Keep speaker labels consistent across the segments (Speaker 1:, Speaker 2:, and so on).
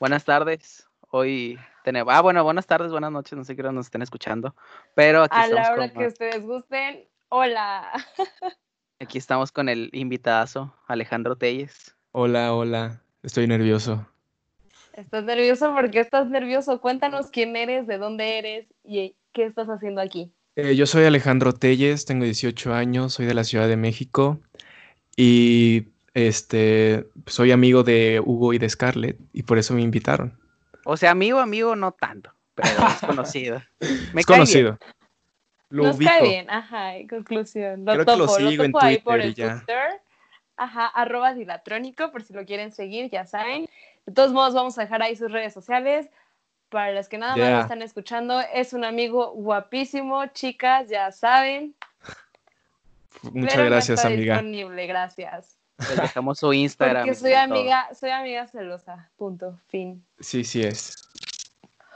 Speaker 1: Buenas tardes. Hoy tenemos. Ah, bueno, buenas tardes, buenas noches. No sé qué hora nos estén escuchando. Pero aquí
Speaker 2: A
Speaker 1: estamos
Speaker 2: la hora
Speaker 1: con,
Speaker 2: que ustedes gusten, hola.
Speaker 1: aquí estamos con el invitadazo, Alejandro Telles.
Speaker 3: Hola, hola. Estoy nervioso.
Speaker 2: ¿Estás nervioso? ¿Por qué estás nervioso? Cuéntanos quién eres, de dónde eres y qué estás haciendo aquí.
Speaker 3: Eh, yo soy Alejandro Telles, tengo 18 años, soy de la Ciudad de México y este soy amigo de Hugo y de Scarlett y por eso me invitaron.
Speaker 1: O sea, amigo, amigo, no tanto, pero es conocido. Me
Speaker 3: es
Speaker 1: cae
Speaker 3: conocido. Lo
Speaker 2: Nos
Speaker 3: ubico.
Speaker 2: cae bien, ajá, en conclusión. Lo
Speaker 3: Creo que lo
Speaker 2: topo, lo
Speaker 3: sigo en
Speaker 2: topo ahí por
Speaker 3: Twitter y ya.
Speaker 2: Twitter. Ajá, arroba dilatrónico, por si lo quieren seguir, ya saben. De todos modos, vamos a dejar ahí sus redes sociales. Para las que nada más
Speaker 3: Yeah.
Speaker 2: lo están escuchando, es un amigo guapísimo, chicas, ya saben.
Speaker 3: Muchas
Speaker 2: pero no
Speaker 3: gracias,
Speaker 2: está
Speaker 3: amiga.
Speaker 2: disponible, gracias.
Speaker 1: Les dejamos su Instagram.
Speaker 2: Porque soy
Speaker 1: todo.
Speaker 2: amiga, soy amiga celosa. Punto. Fin.
Speaker 3: Sí, sí es.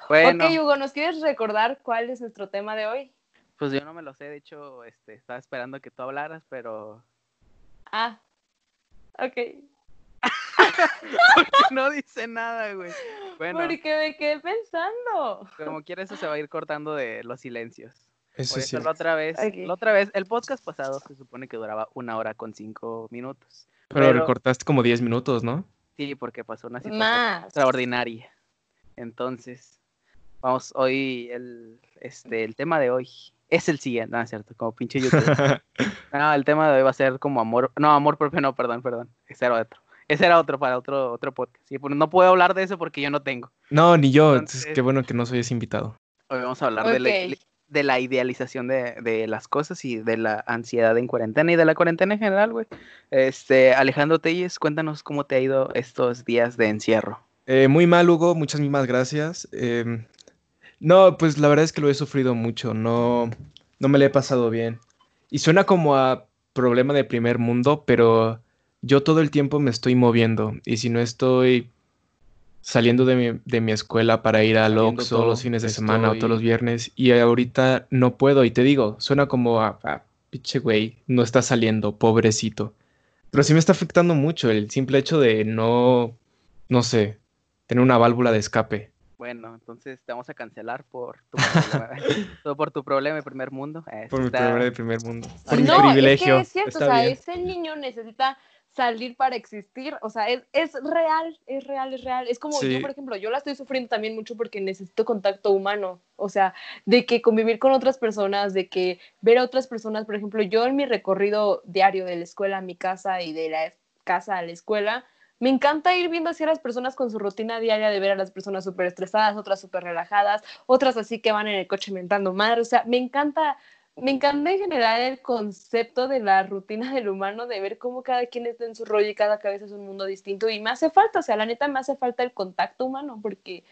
Speaker 1: Bueno,
Speaker 2: Ok, Hugo, ¿nos quieres recordar cuál es nuestro tema de hoy?
Speaker 1: pues yo no me lo sé. De hecho, este, estaba esperando que tú hablaras, pero
Speaker 2: Ah, ok.
Speaker 1: no dice nada, güey. Bueno,
Speaker 2: Porque me quedé pensando.
Speaker 1: como quiera, eso se va a ir cortando de los silencios.
Speaker 3: Eso
Speaker 1: Por
Speaker 3: sí.
Speaker 1: eso la otra vez, la otra vez, el podcast pasado se supone que duraba una hora con cinco minutos.
Speaker 3: Pero,
Speaker 1: pero-
Speaker 3: recortaste como 10 minutos, ¿no?
Speaker 1: Sí, porque pasó una situación
Speaker 2: Más.
Speaker 1: extraordinaria. Entonces, vamos, hoy el, este, el tema de hoy es el siguiente, no es cierto, como pinche YouTube. no, el tema de hoy va a ser como amor, no, amor propio, no, perdón, perdón, ese era otro. Ese era otro para otro, otro podcast. Sí, pues no puedo hablar de eso porque yo no tengo.
Speaker 3: no, ni yo.
Speaker 1: Entonces-
Speaker 3: Entonces, qué bueno que no soy ese invitado.
Speaker 1: Hoy vamos a hablar de, la. De la idealización de, de las cosas y de la ansiedad en cuarentena y de la cuarentena en general, güey. Este, Alejandro Telles, cuéntanos cómo te ha ido estos días de encierro.
Speaker 3: Eh, muy mal, Hugo, muchas mismas gracias. Em, no, pues la verdad es que lo he sufrido mucho, no, no me lo he pasado bien. Y suena como a problema de primer mundo, pero yo todo el tiempo me estoy moviendo. Y si no estoy saliendo de mi, de mi escuela para ir al Oxxo los fines de semana o todos los viernes, y ahorita no puedo, y te digo, suena como a, a pinche güey, no está saliendo, pobrecito. Pero sí me está afectando mucho el simple hecho de no, no sé, tener una válvula de escape.
Speaker 1: Bueno, entonces te vamos a cancelar por tu problema, todo por tu problema de primer mundo. Eh,
Speaker 3: Por mi problema de primer mundo. Por mi
Speaker 2: no,
Speaker 3: privilegio.
Speaker 2: es que es cierto,
Speaker 3: Está
Speaker 2: o sea,
Speaker 3: bien.
Speaker 2: ese niño necesita salir para existir, o sea, es, es real, es real, es real. Es como yo,
Speaker 3: Sí.
Speaker 2: por ejemplo, yo la estoy sufriendo también mucho porque necesito contacto humano, o sea, de que convivir con otras personas, de que ver a otras personas, por ejemplo, yo en mi recorrido diario de la escuela a mi casa y de la casa a la escuela, me encanta ir viendo así a las personas con su rutina diaria de ver a las personas súper estresadas, otras súper relajadas, otras así que van en el coche mentando madre, o sea, me encanta me encanta en general el concepto de la rutina del humano, de ver cómo cada quien está en su rollo y cada cabeza es un mundo distinto. Y me hace falta, o sea, la neta me hace falta el contacto humano, porque,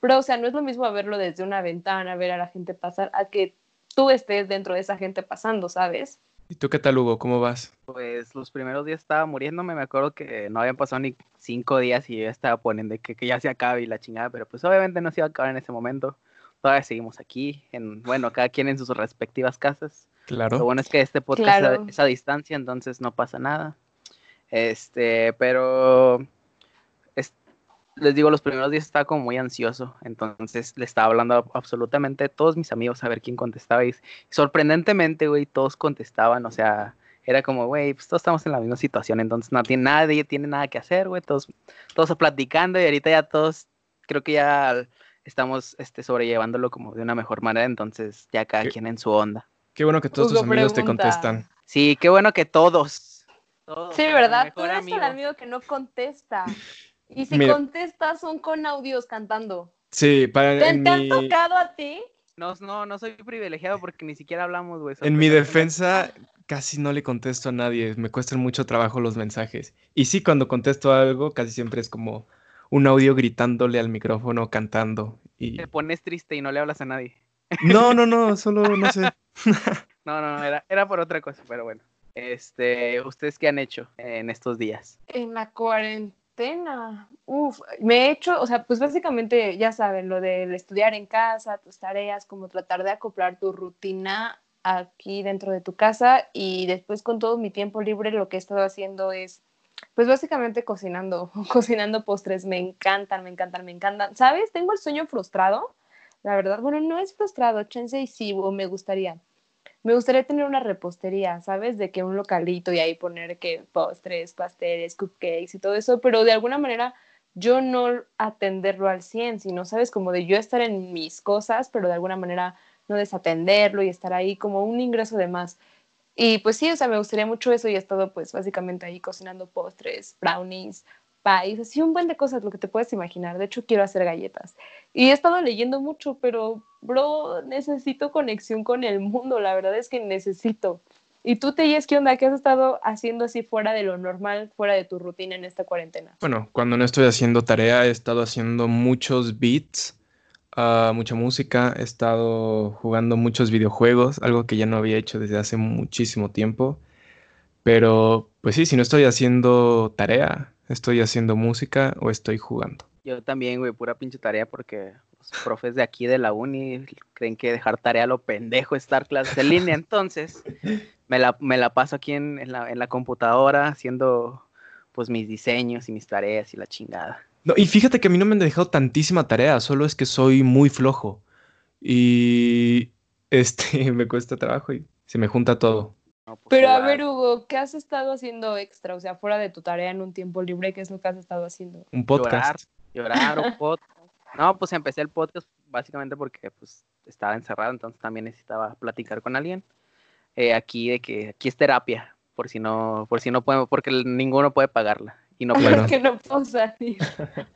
Speaker 2: pero, o sea, no es lo mismo verlo desde una ventana, ver a la gente pasar, a que tú estés dentro de esa gente pasando, ¿sabes?
Speaker 3: ¿Y tú qué tal, Hugo? ¿Cómo vas?
Speaker 1: Pues los primeros días estaba muriéndome, me acuerdo que no habían pasado ni cinco días y yo ya estaba poniendo que, que ya se acabe y la chingada, pero pues obviamente no se iba a acabar en ese momento. Todavía seguimos aquí, en, bueno, cada quien en sus respectivas casas. Lo
Speaker 3: Claro.
Speaker 1: bueno es que este podcast
Speaker 2: Claro.
Speaker 1: es a distancia, entonces no pasa nada. Este, pero es- les digo, los primeros días estaba como muy ansioso, entonces le estaba hablando a absolutamente todos mis amigos a ver quién contestaba y sorprendentemente, güey, todos contestaban, o sea, era como, güey, pues todos estamos en la misma situación, entonces no tiene nadie tiene nada que hacer, güey, todos todos platicando y ahorita ya todos creo que ya estamos este sobrellevándolo como de una mejor manera, entonces ya cada
Speaker 3: ¿Qué?
Speaker 1: quien en su onda.
Speaker 3: Qué bueno que todos tus amigos te contestan.
Speaker 1: Sí, qué bueno que todos. todos,
Speaker 2: Sí, ¿verdad? Tú eres
Speaker 1: amigo.
Speaker 2: el amigo que no contesta. Y si
Speaker 3: Mira.
Speaker 2: contestas son con audios cantando.
Speaker 3: Sí, para
Speaker 2: ¿Te,
Speaker 3: en
Speaker 2: te han tocado a ti?
Speaker 1: No, no, no soy privilegiado porque ni siquiera hablamos, güey.
Speaker 3: en mi defensa casi no le contesto a nadie. Me cuestan mucho trabajo los mensajes. Y sí, cuando contesto algo, casi siempre es como un audio gritándole al micrófono, cantando. Y
Speaker 1: Te pones triste y no le hablas a nadie.
Speaker 3: no, no, no, solo no sé.
Speaker 1: No, no, no, era, era por otra cosa, pero bueno. Este, ¿ustedes qué han hecho en estos días?
Speaker 2: En la cuarentena. Uf, me he hecho, o sea, pues básicamente, ya saben, lo del estudiar en casa, tus tareas, como tratar de acoplar tu rutina aquí dentro de tu casa y después con todo mi tiempo libre lo que he estado haciendo es Pues básicamente cocinando, cocinando postres, me encantan, me encantan, me encantan. ¿Sabes? Tengo el sueño frustrado, la verdad. Bueno, no es frustrado, chance y sí, o me gustaría. Me gustaría tener una repostería, ¿sabes? De que un localito y ahí poner que postres, pasteles, cupcakes y todo eso, pero de alguna manera yo no atenderlo al 100, sino, ¿sabes? Como de yo estar en mis cosas, pero de alguna manera no desatenderlo y estar ahí como un ingreso de más. Y pues sí, o sea, me gustaría mucho eso y he estado pues básicamente ahí cocinando postres, brownies, pies, así un buen de cosas, lo que te puedes imaginar. De hecho, quiero hacer galletas. Y he estado leyendo mucho, pero, bro, necesito conexión con el mundo, la verdad es que necesito. ¿Y tú, te qué onda? ¿Qué has estado haciendo así fuera de lo normal, fuera de tu rutina en esta cuarentena?
Speaker 3: Bueno, cuando no estoy haciendo tarea, he estado haciendo muchos beats, uh, mucha música, he estado jugando muchos videojuegos, algo que ya no había hecho desde hace muchísimo tiempo. Pero, pues sí, si no estoy haciendo tarea, estoy haciendo música o estoy jugando.
Speaker 1: Yo también, güey, pura pinche tarea porque los profes de aquí de la uni creen que dejar tarea lo pendejo es estar clases en línea. Entonces, me la, me la paso aquí en, en, la, en la computadora haciendo pues mis diseños y mis tareas y la chingada.
Speaker 3: No, y fíjate que a mí no me han dejado tantísima tarea, solo es que soy muy flojo. Y este me cuesta trabajo y se me junta todo.
Speaker 2: No, pues, Pero a ver, Hugo, ¿qué has estado haciendo extra? O sea, fuera de tu tarea en un tiempo libre, ¿qué es lo que has estado haciendo?
Speaker 3: Un podcast.
Speaker 1: Llorar, llorar un podcast. No, pues empecé el podcast básicamente porque pues estaba encerrado, entonces también necesitaba platicar con alguien. Eh, aquí de que aquí es terapia, por si no, por si no podemos, porque ninguno puede pagarla. Y no
Speaker 2: puedo. que no puedo salir.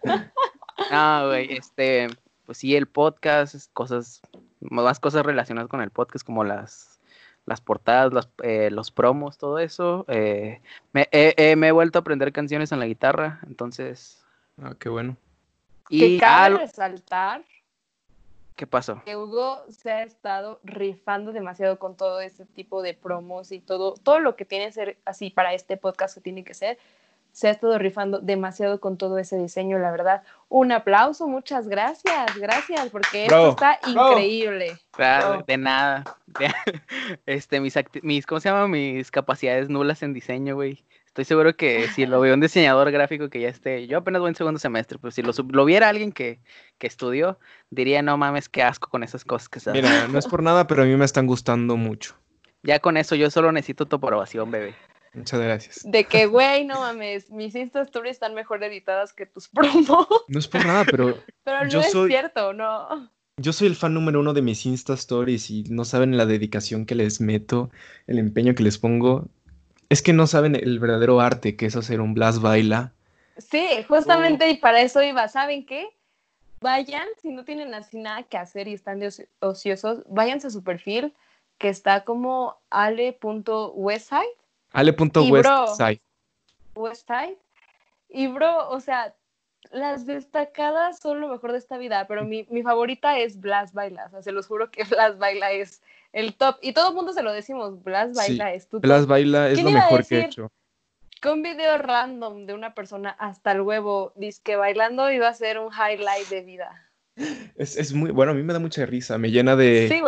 Speaker 1: no, güey, este, pues sí, el podcast, cosas, más cosas relacionadas con el podcast, como las, las portadas, las, eh, los promos, todo eso. Eh, me, me, he vuelto a aprender canciones en la guitarra, entonces.
Speaker 3: Ah, qué bueno.
Speaker 2: Y que cabe resaltar
Speaker 1: ¿Qué pasó?
Speaker 2: Que Hugo se ha estado rifando demasiado con todo este tipo de promos y todo, todo lo que tiene que ser así para este podcast que tiene que ser. Se ha estado rifando demasiado con todo ese diseño, la verdad. Un aplauso, muchas gracias, gracias, porque esto está increíble.
Speaker 1: Claro, de nada. este, mis, mis, ¿cómo se llama? Mis capacidades nulas en diseño, güey. Estoy seguro que si lo veo un diseñador gráfico que ya esté, yo apenas voy en segundo semestre, pero si lo, lo viera alguien que, que, estudió, diría, no mames, qué asco con esas cosas que se
Speaker 3: Mira, no es por nada, pero a mí me están gustando mucho.
Speaker 1: Ya con eso, yo solo necesito tu aprobación, bebé.
Speaker 3: Muchas gracias.
Speaker 2: De que, güey, no mames, mis Insta Stories están mejor editadas que tus promos.
Speaker 3: No es por nada, pero.
Speaker 2: pero no es cierto, no.
Speaker 3: Yo soy el fan número uno de mis Insta Stories y no saben la dedicación que les meto, el empeño que les pongo. Es que no saben el verdadero arte que es hacer un blast baila.
Speaker 2: Sí, justamente y para eso iba. ¿Saben qué? Vayan, si no tienen así nada que hacer y están ociosos, váyanse a su perfil que está como ale.westside.
Speaker 3: Ale.westside.
Speaker 2: Westside. Y bro, o sea, las destacadas son lo mejor de esta vida, pero mi, mi favorita es Blast Baila. O sea, se los juro que Blast Baila es el top. Y todo el mundo se lo decimos, Blas Baila es tu
Speaker 3: Blas Baila es lo mejor que he hecho.
Speaker 2: Que un video random de una persona hasta el huevo dice que bailando iba a ser un highlight de vida.
Speaker 3: Es, es, muy, bueno, a mí me da mucha risa, me llena de,
Speaker 2: sí,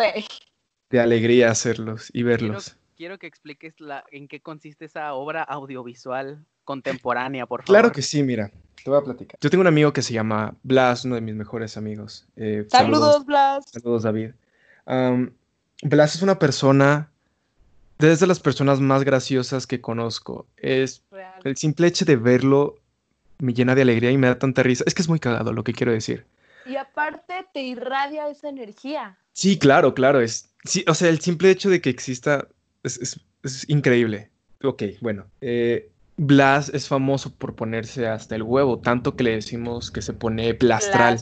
Speaker 3: de alegría hacerlos y verlos.
Speaker 1: Quiero, que expliques la, en qué consiste esa obra audiovisual contemporánea, por favor.
Speaker 3: Claro que sí, mira, te voy a platicar. Yo tengo un amigo que se llama Blas, uno de mis mejores amigos.
Speaker 2: Eh, saludos, Blas.
Speaker 3: Saludos, David. Blas es una persona, desde las personas más graciosas que conozco. Es el simple hecho de verlo me llena de alegría y me da tanta risa. Es que es muy cagado lo que quiero decir.
Speaker 2: Y aparte te irradia esa energía.
Speaker 3: Sí, claro, claro. Es, sí, o sea, el simple hecho de que exista es, increíble. Ok, bueno. Eh, Blas es famoso por ponerse hasta el huevo, tanto que le decimos que se pone blastral.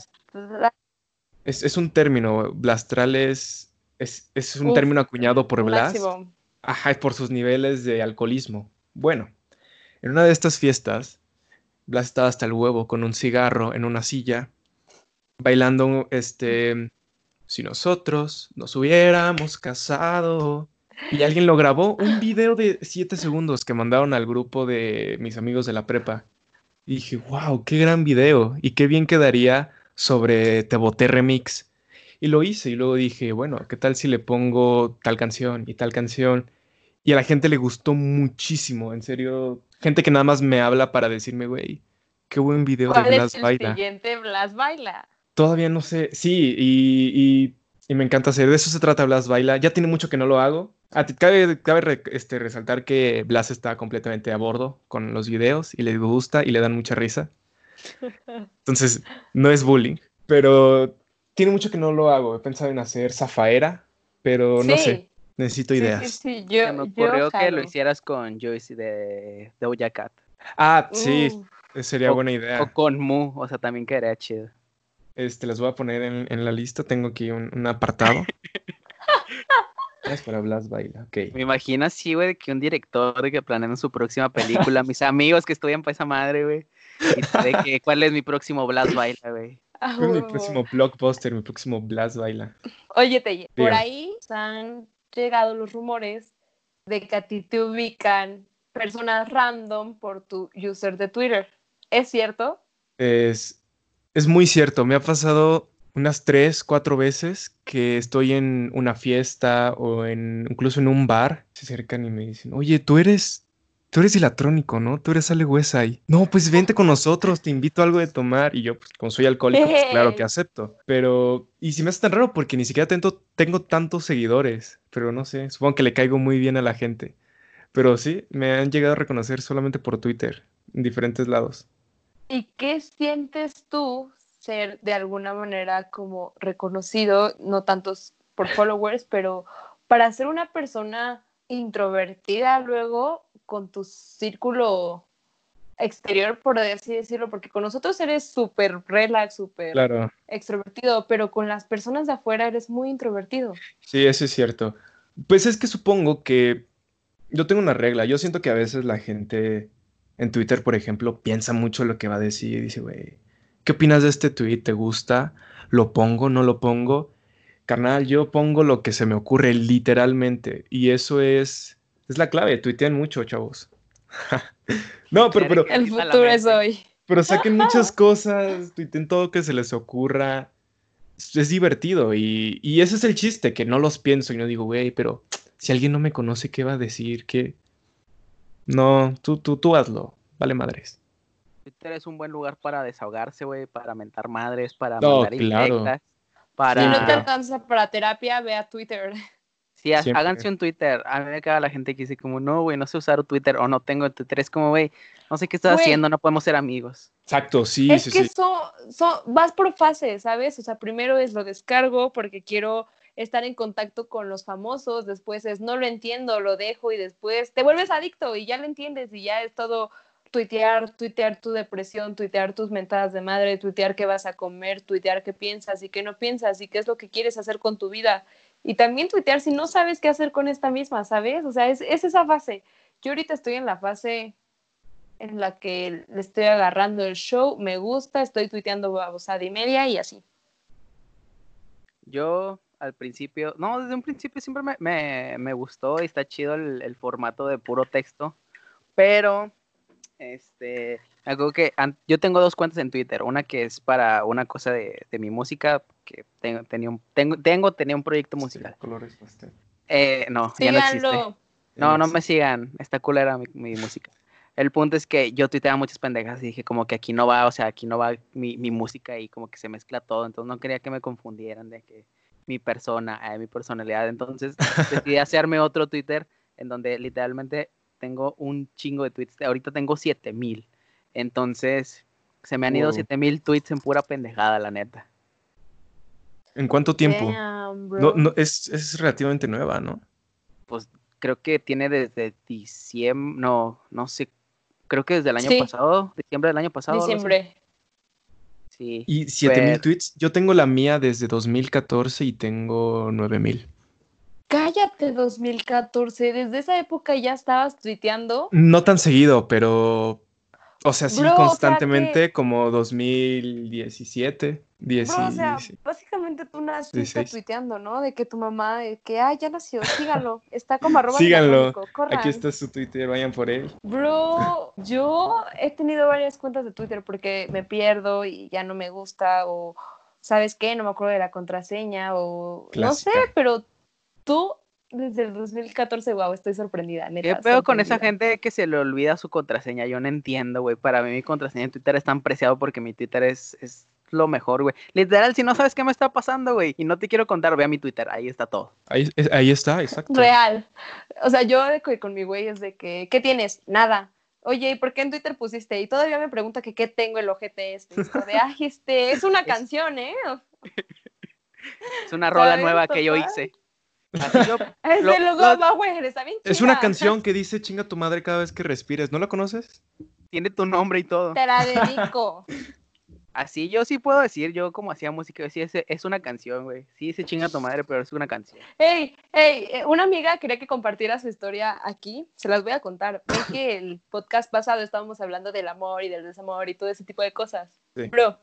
Speaker 3: Es, es, un término. Blastral es es, un término acuñado por Blas. Ajá, por sus niveles de alcoholismo. Bueno, en una de estas fiestas, Blas estaba hasta el huevo con un cigarro en una silla, bailando este. Si nosotros nos hubiéramos casado. Y alguien lo grabó, un video de 7 segundos que mandaron al grupo de mis amigos de la prepa. Y dije, wow, qué gran video. Y qué bien quedaría sobre Te Boté Remix y lo hice y luego dije, bueno, ¿qué tal si le pongo tal canción y tal canción? y a la gente le gustó muchísimo, en serio. Gente que nada más me habla para decirme, güey, qué buen video de
Speaker 2: ¿Cuál
Speaker 3: Blas
Speaker 2: es el
Speaker 3: Baila.
Speaker 2: siguiente Blas Baila?
Speaker 3: Todavía no sé, sí, y, y- y me encanta hacer, de eso se trata Blas Baila. Ya tiene mucho que no lo hago. Cabe cabe re- este, resaltar que Blas está completamente a bordo con los videos y le gusta y le dan mucha risa. Entonces, no es bullying, pero tiene mucho que no lo hago. He pensado en hacer Zafaera, pero no sé, necesito
Speaker 2: sí, sí,
Speaker 3: ideas.
Speaker 2: sí, yo,
Speaker 1: Se me
Speaker 2: yo
Speaker 1: ocurrió que lo hicieras con Joyce de, de Doja Cat.
Speaker 3: Ah, sí,
Speaker 2: Uh,
Speaker 3: sería
Speaker 1: O-
Speaker 3: buena idea.
Speaker 1: O con Mu, o sea, también quedaría chido.
Speaker 3: Este, las voy a poner en, en la lista. Tengo aquí un, un apartado. Es para Blas Baila, ok.
Speaker 1: Me imagino así, güey, que un director de que planean su próxima película, mis amigos que estudian para esa madre, güey. Y de que cuál es mi próximo Blast Baila, güey.
Speaker 2: ah,
Speaker 3: Es mi próximo blockbuster, mi próximo Blas Baila.
Speaker 2: Oye, Teye, por ahí han llegado los rumores de que a ti te ubican personas random por tu user de Twitter. ¿Es cierto?
Speaker 3: Es, es muy cierto, me ha pasado unas tres, cuatro veces que estoy en una fiesta o en incluso en un bar, se acercan y me dicen, oye, tú eres, tú eres dilatrónico, ¿no? Tú eres Ale Wesay. No, pues vente con nosotros, te invito a algo de tomar. Y yo, pues como soy alcohólico, pues claro que acepto. Pero, y si me hace tan raro porque ni siquiera tengo, tengo tantos seguidores, pero no sé, supongo que le caigo muy bien a la gente. Pero sí, me han llegado a reconocer solamente por Twitter, en diferentes lados.
Speaker 2: ¿Y qué sientes tú ser de alguna manera como reconocido, no tantos por followers, pero para ser una persona introvertida luego con tu círculo exterior, por así decirlo, porque con nosotros eres súper relax, súper
Speaker 3: Claro.
Speaker 2: extrovertido, pero con las personas de afuera eres muy introvertido.
Speaker 3: Sí, eso es cierto. Pues es que supongo que yo tengo una regla. Yo siento que a veces la gente en Twitter, por ejemplo, piensa mucho lo que va a decir y dice, güey, ¿qué opinas de este tweet? ¿Te gusta? ¿Lo pongo? ¿No lo pongo? Carnal, yo pongo lo que se me ocurre literalmente. Y eso es, es la clave. Tuitean mucho, chavos. No, pero, pero,
Speaker 2: El futuro es hoy.
Speaker 3: pero saquen muchas cosas, tuiten todo que se les ocurra. Es es divertido y, y ese es el chiste, que no los pienso y no digo, güey, pero si alguien no me conoce, ¿qué va a decir? ¿Qué? No, tú, tú, tú hazlo, vale madres.
Speaker 1: Twitter es un buen lugar para desahogarse, güey, para mentar madres, para
Speaker 3: No,
Speaker 1: mandar
Speaker 3: claro.
Speaker 1: indirectas,
Speaker 2: Si
Speaker 1: para...
Speaker 2: no te alcanza para terapia, ve a Twitter.
Speaker 1: Sí,
Speaker 3: Siempre.
Speaker 1: háganse un Twitter. A mí me caga la gente que dice como, no, güey, no sé usar Twitter o no tengo Twitter. Es como, güey, no sé qué estás haciendo, no podemos ser amigos.
Speaker 3: Exacto, sí,
Speaker 2: es
Speaker 3: sí,
Speaker 2: que
Speaker 3: sí.
Speaker 2: son, son, vas por fases, ¿sabes? O sea, primero es lo descargo porque quiero estar en contacto con los famosos, después es no lo entiendo, lo dejo y después te vuelves adicto y ya lo entiendes y ya es todo tuitear, tuitear tu depresión, tuitear tus mentadas de madre, tuitear qué vas a comer, tuitear qué piensas y qué no piensas y qué es lo que quieres hacer con tu vida. Y también tuitear si no sabes qué hacer con esta misma, ¿sabes? O sea, es, es esa fase. Yo ahorita estoy en la fase en la que le estoy agarrando el show, me gusta, estoy tuiteando babosada y media y así.
Speaker 1: Yo al principio, no, desde un principio siempre me, me, me gustó y está chido el, el formato de puro texto, pero este, algo que yo tengo dos cuentas en Twitter, una que es para una cosa de, de mi música, que tengo, tenía un, tengo, tengo, tenía un proyecto musical.
Speaker 3: Colores pastel.
Speaker 1: Eh, no, ya no existe.
Speaker 2: Síganlo.
Speaker 1: No, no me sigan, está culera mi, mi música. El punto es que yo tuiteaba muchas pendejas y dije como que aquí no va, o sea, aquí no va mi, mi música y como que se mezcla todo, entonces no quería que me confundieran de que mi persona, eh, mi personalidad, entonces decidí hacerme otro Twitter en donde literalmente tengo un chingo de tweets, ahorita tengo 7000, entonces se me han ido
Speaker 3: Wow.
Speaker 1: 7000 tweets en pura pendejada, la neta.
Speaker 3: ¿En cuánto tiempo?
Speaker 2: Damn.
Speaker 3: No, no, es, es relativamente nueva, ¿no?
Speaker 1: Pues creo que tiene desde diciembre, no, no sé, creo que desde el año
Speaker 2: Sí.
Speaker 1: pasado, diciembre del año pasado.
Speaker 2: Diciembre.
Speaker 1: Sí.
Speaker 3: Y 7000
Speaker 1: Pero-
Speaker 3: tweets. Yo tengo la mía desde 2014 y tengo 9000.
Speaker 2: Cállate 2014, desde esa época ya estabas tuiteando.
Speaker 3: No tan seguido, pero. O sea, sí,
Speaker 2: Bro, o sea
Speaker 3: constantemente, como 2017, 10,
Speaker 2: Bro, o sea, básicamente tú naciste
Speaker 3: 16.
Speaker 2: tuiteando, ¿no? De que tu mamá, de que, ah, ya nació, síganlo. Está como arroba
Speaker 3: Síganlo. Aquí está su Twitter, vayan por él.
Speaker 2: Bro, yo he tenido varias cuentas de Twitter porque me pierdo y ya no me gusta o, ¿sabes qué? No me acuerdo de la contraseña o no sé, pero tú desde el 2014, wow, estoy sorprendida. Neta,
Speaker 1: ¿Qué pedo con esa gente que se le olvida su contraseña? Yo no entiendo, güey. Para mí mi contraseña en Twitter es tan preciado porque mi Twitter es, es lo mejor, güey. Literal, si no sabes qué me está pasando, güey, y no te quiero contar, ve a mi Twitter, ahí está todo.
Speaker 3: Ahí, es- ahí está, exacto.
Speaker 2: Real. O sea, yo con mi güey es de que, ¿qué tienes? Nada. Oye, ¿y por qué en Twitter pusiste? Y todavía me pregunta que qué tengo el ojete este. De, ay, este, es una canción, ¿eh?
Speaker 1: Es una rola
Speaker 2: ¿Sabes,
Speaker 1: nueva que yo hice.
Speaker 2: Es
Speaker 1: Lo-
Speaker 2: de los
Speaker 1: lo-
Speaker 2: dos, güey, está bien
Speaker 3: Es una canción que dice chinga tu madre cada vez que respires. ¿No la conoces?
Speaker 1: tiene tu nombre y todo.
Speaker 2: Te la dedico.
Speaker 1: Así yo sí puedo decir, yo como hacía música, yo sí, es, es una canción, güey. Sí, se chinga tu madre, pero es una canción.
Speaker 2: Hey, hey, eh, una amiga quería que compartiera su historia aquí. Se las voy a contar. Ven que el podcast pasado estábamos hablando del amor y del desamor y todo ese tipo de cosas.
Speaker 3: Sí.
Speaker 2: Bro,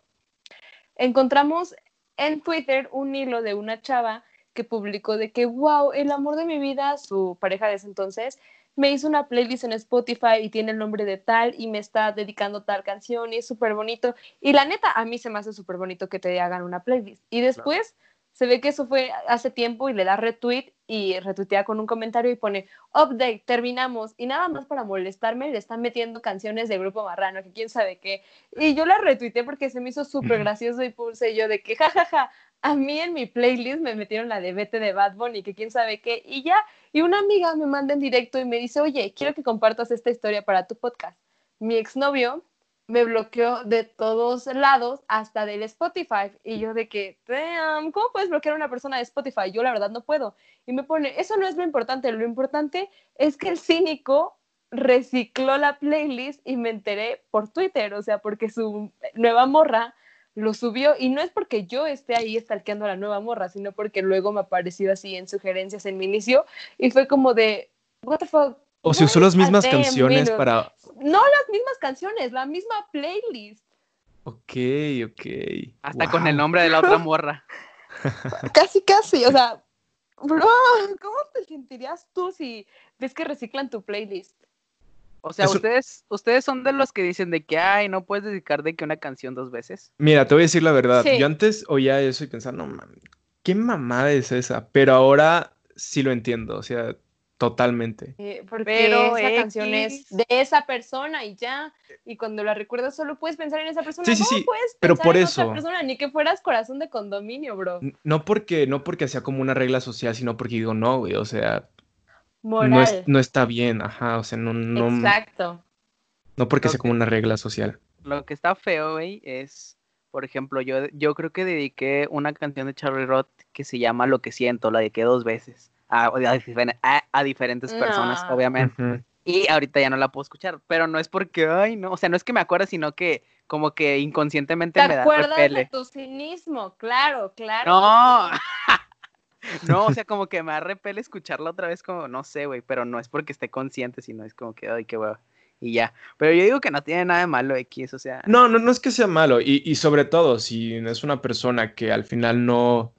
Speaker 2: encontramos en Twitter un hilo de una chava que publicó de que, wow, el amor de mi vida, su pareja de ese entonces, me hizo una playlist en Spotify y tiene el nombre de tal y me está dedicando tal canción y es súper bonito. Y la neta, a mí se me hace súper bonito que te hagan una playlist. Y después se ve que eso fue hace tiempo y le da retweet y retuitea con un comentario y pone update, terminamos. Y nada más para molestarme le están metiendo canciones de Grupo Marrano, que quién sabe qué. Y yo la retuiteé porque se me hizo súper gracioso y puse yo de que jajaja, a mí en mi playlist me metieron la de Vete de Bad Bunny, que quién sabe qué. Y ya, y una amiga me manda en directo y me dice, oye, quiero que compartas esta historia para tu podcast. Mi exnovio me bloqueó de todos lados, hasta del Spotify. Y yo de que, damn, ¿cómo puedes bloquear a una persona de Spotify? Yo la verdad no puedo. Y me pone, eso no es lo importante, lo importante es que el cínico recicló la playlist y me enteré por Twitter, o sea, porque su nueva morra lo subió y no es porque yo esté ahí stalkeando a la nueva morra, sino porque luego me apareció así en sugerencias en mi inicio y fue como de, what the fuck.
Speaker 3: O se usó las mismas canciones
Speaker 2: minute.
Speaker 3: para.
Speaker 2: No las mismas canciones, la misma playlist.
Speaker 3: Ok, ok.
Speaker 1: Hasta con el nombre de la otra morra.
Speaker 2: Casi, casi, o sea, bro, ¿cómo te sentirías tú si ves que reciclan tu playlist?
Speaker 1: O sea, ustedes, ustedes son de los que dicen de que, ay, no puedes dedicar de que una canción dos veces.
Speaker 3: Mira, te voy a decir la verdad.
Speaker 2: Sí.
Speaker 3: Yo antes oía eso y pensaba, no mames, ¿qué mamada es esa? Pero ahora sí lo entiendo, o sea, totalmente.
Speaker 2: Eh, porque
Speaker 1: Pero
Speaker 2: esa canción es de esa persona y ya. Y cuando la recuerdas solo puedes pensar en esa persona.
Speaker 3: Sí, sí,
Speaker 2: no
Speaker 3: sí,
Speaker 2: puedes
Speaker 3: pero
Speaker 2: pensar
Speaker 3: por
Speaker 2: en
Speaker 3: eso.
Speaker 2: otra persona, ni que fueras corazón de condominio, bro.
Speaker 3: No porque, no porque sea como una regla social, sino porque digo, no, güey, o sea,
Speaker 2: Moral.
Speaker 3: no, es- no está bien, ajá, o sea, no, no,
Speaker 2: Exacto.
Speaker 3: no porque
Speaker 1: Lo
Speaker 3: sea como
Speaker 1: que-
Speaker 3: una regla social.
Speaker 1: Lo que está feo, güey, es, por ejemplo, yo, yo creo que dediqué una canción de Charlie Roth que se llama Lo que siento, la dediqué dos veces. A, a difer- a- a diferentes personas,
Speaker 2: No.
Speaker 1: obviamente. Y ahorita ya no la puedo escuchar, pero no es porque, ay, no, o sea, no es que me acuerde, sino que como que inconscientemente
Speaker 2: ¿Te
Speaker 1: me da
Speaker 2: acuerdas de tu cinismo? Claro, claro.
Speaker 1: No, no, o sea, como que me repele escucharla otra vez, como, no sé, güey, pero no es porque esté consciente, sino es como que, ay, qué hueva, y ya. Pero yo digo que no tiene nada de malo X, o sea,
Speaker 3: No, no, no es que sea malo. Y, y sobre todo, si es una persona que al final no.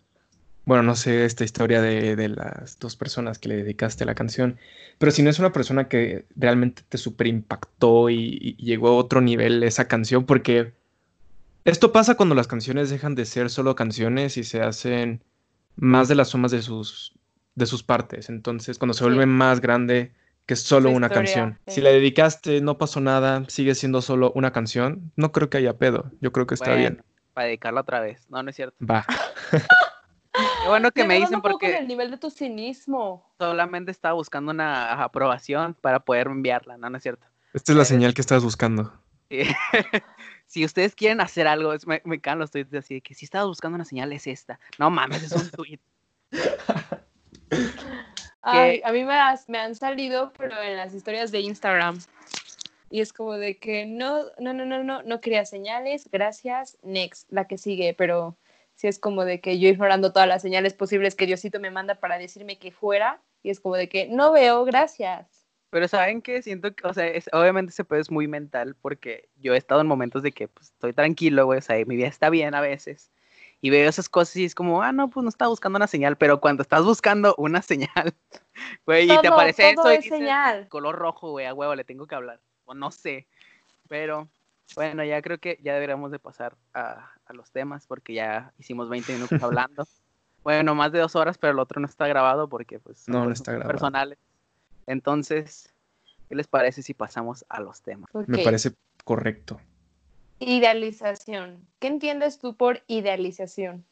Speaker 3: Bueno, no sé esta historia de, de las dos personas que le dedicaste la canción. Pero si no es una persona que realmente te super impactó y, y llegó a otro nivel esa canción, porque esto pasa cuando las canciones dejan de ser solo canciones y se hacen más de las sumas de sus, de sus partes. Entonces, cuando se
Speaker 2: Sí.
Speaker 3: vuelve más grande que solo
Speaker 2: Su
Speaker 3: una
Speaker 2: historia,
Speaker 3: canción.
Speaker 2: sí.
Speaker 3: Si la dedicaste, no pasó nada, sigue siendo solo una canción, no creo que haya pedo. Yo creo que está
Speaker 1: bueno,
Speaker 3: bien.
Speaker 1: para dedicarla otra vez. No, no es cierto.
Speaker 3: Va.
Speaker 1: Qué bueno que me dicen
Speaker 2: con
Speaker 1: porque
Speaker 2: el nivel de tu cinismo.
Speaker 1: solamente estaba buscando una aprobación para poder enviarla, no, no es cierto.
Speaker 3: Esta es la señal que estás buscando.
Speaker 1: Sí. Si ustedes quieren hacer algo, es- me, me los tweets así de que si estabas buscando una señal es esta. No mames, es un tweet.
Speaker 2: Ay, a mí me, has- me han salido, pero en las historias de Instagram. Y es como de que no, no, no, no, no, no quería señales, gracias, next, la que sigue, pero sí es como de que yo ignorando todas las señales posibles que Diosito me manda para decirme que fuera, y es como de que no veo, gracias.
Speaker 1: Pero saben que siento que, o sea, es- obviamente ese pedo es muy mental porque yo he estado en momentos de que pues, estoy tranquilo, güey, o sea, mi vida está bien a veces. Y veo esas cosas y es como, ah, no, pues no estaba buscando una señal, pero cuando estás buscando una señal, güey, y te aparece
Speaker 2: todo
Speaker 1: eso y
Speaker 2: es
Speaker 1: dices,
Speaker 2: señal.
Speaker 1: color rojo, güey, a huevo, le tengo que hablar. O no sé. Pero bueno, ya creo que ya deberíamos de pasar a, a los temas porque ya hicimos 20 minutos hablando. Bueno, más de dos horas, pero el otro no está grabado porque pues
Speaker 3: No, no está grabado.
Speaker 1: personales. Entonces, ¿qué les parece si pasamos a los temas?
Speaker 3: Me parece correcto.
Speaker 2: Idealización. ¿Qué entiendes tú por idealización?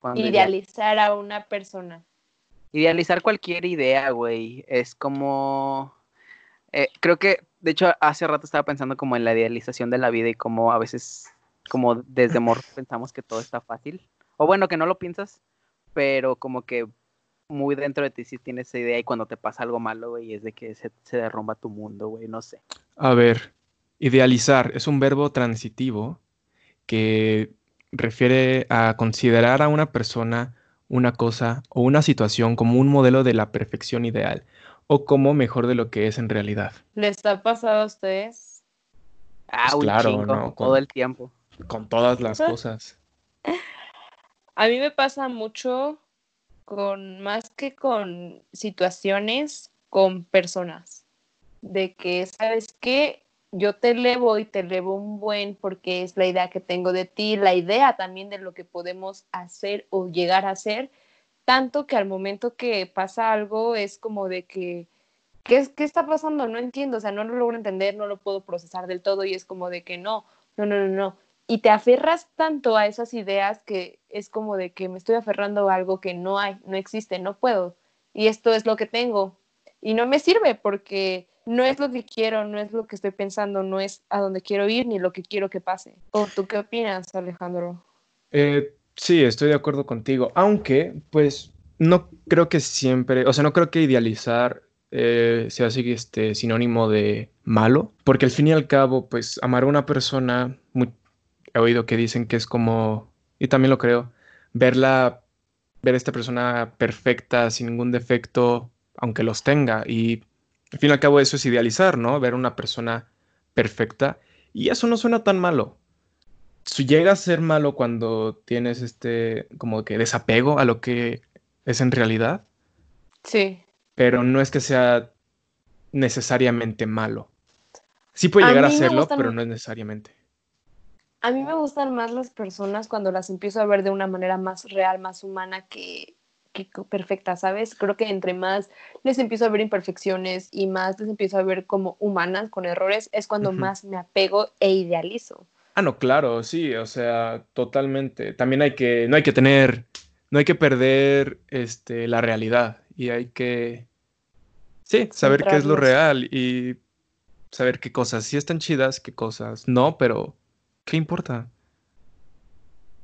Speaker 1: Cuando idea-
Speaker 2: Idealizar a una persona.
Speaker 1: Idealizar cualquier idea, güey, es como... eh, creo que, de hecho, hace rato estaba pensando como en la idealización de la vida y como a veces, como desde morro pensamos que todo está fácil. O bueno, que no lo piensas, pero como que muy dentro de ti sí tienes esa idea y cuando te pasa algo malo, güey, es de que se, se derrumba tu mundo, güey, no sé.
Speaker 3: A ver, idealizar es un verbo transitivo que refiere a considerar a una persona, una cosa o una situación como un modelo de la perfección ideal o como mejor de lo que es en realidad.
Speaker 2: ¿Les ha pasado a ustedes?
Speaker 1: Ah,
Speaker 3: Pues
Speaker 1: un
Speaker 3: claro,
Speaker 1: chingo,
Speaker 3: ¿no?
Speaker 1: todo
Speaker 3: Con-
Speaker 1: el tiempo.
Speaker 3: Con todas las cosas.
Speaker 2: A mí me pasa mucho con más que con situaciones, con personas. De que, ¿sabes qué? Yo te elevo y te elevo un buen porque es la idea que tengo de ti, la idea también de lo que podemos hacer o llegar a hacer, tanto que al momento que pasa algo es como de que, ¿qué, qué está pasando? No entiendo, o sea, no lo logro entender, no lo puedo procesar del todo y es como de que no, no, no, no. Y te aferras tanto a esas ideas que es como de que me estoy aferrando a algo que no hay, no existe, no puedo. Y esto es lo que tengo. Y no me sirve porque no es lo que quiero, no es lo que estoy pensando, no es a donde quiero ir ni lo que quiero que pase. ¿O tú qué opinas, Alejandro?
Speaker 3: Eh, sí, estoy de acuerdo contigo, aunque pues no creo que siempre, o sea, no creo que idealizar eh, sea así este sinónimo de malo, porque al fin y al cabo, pues amar a una persona, he oído que dicen que es como, y también lo creo, verla, ver a esta persona perfecta, sin ningún defecto, aunque los tenga, y al fin y al cabo eso es idealizar, ¿no? Ver a una persona perfecta, y eso no suena tan malo llega a ser malo cuando tienes este como que desapego a lo que es en realidad,
Speaker 2: Sí.
Speaker 3: pero no es que sea necesariamente malo. Sí puede llegar a serlo,
Speaker 2: gustan-
Speaker 3: pero no es necesariamente.
Speaker 2: A mí me gustan más las personas cuando las empiezo a ver de una manera más real, más humana que, perfecta, ¿sabes? Creo que entre más les empiezo a ver imperfecciones y más les empiezo a ver como humanas, con errores, es cuando más me apego e idealizo.
Speaker 3: Ah, no, claro, sí, o sea, totalmente. También hay que, no hay que tener, no hay que perder este, la realidad y hay que, sí, saber qué es lo real y saber qué cosas sí están chidas, qué cosas no, pero ¿qué importa?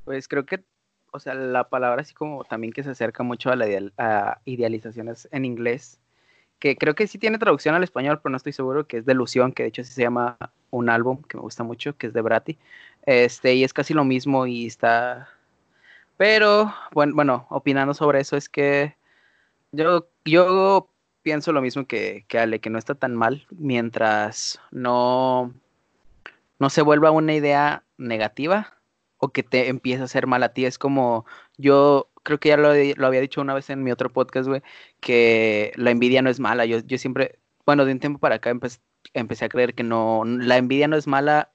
Speaker 1: Pues creo que, o sea, la palabra así como también que se acerca mucho a la ideal- a idealizaciones en inglés, que creo que sí tiene traducción al español, pero no estoy seguro, que es Delusión, que de hecho sí se llama un álbum que me gusta mucho, que es de Brati. Este, y es casi lo mismo y está... Pero, bueno, bueno, opinando sobre eso es que yo, yo pienso lo mismo que, que Ale, que no está tan mal mientras no, no se vuelva una idea negativa o que te empiece a hacer mal a ti. Es como, yo creo que ya lo, había dicho una vez en mi otro podcast, güey, que la envidia no es mala. Yo, yo siempre, bueno, de un tiempo para acá empe- empecé a creer que no, la envidia no es mala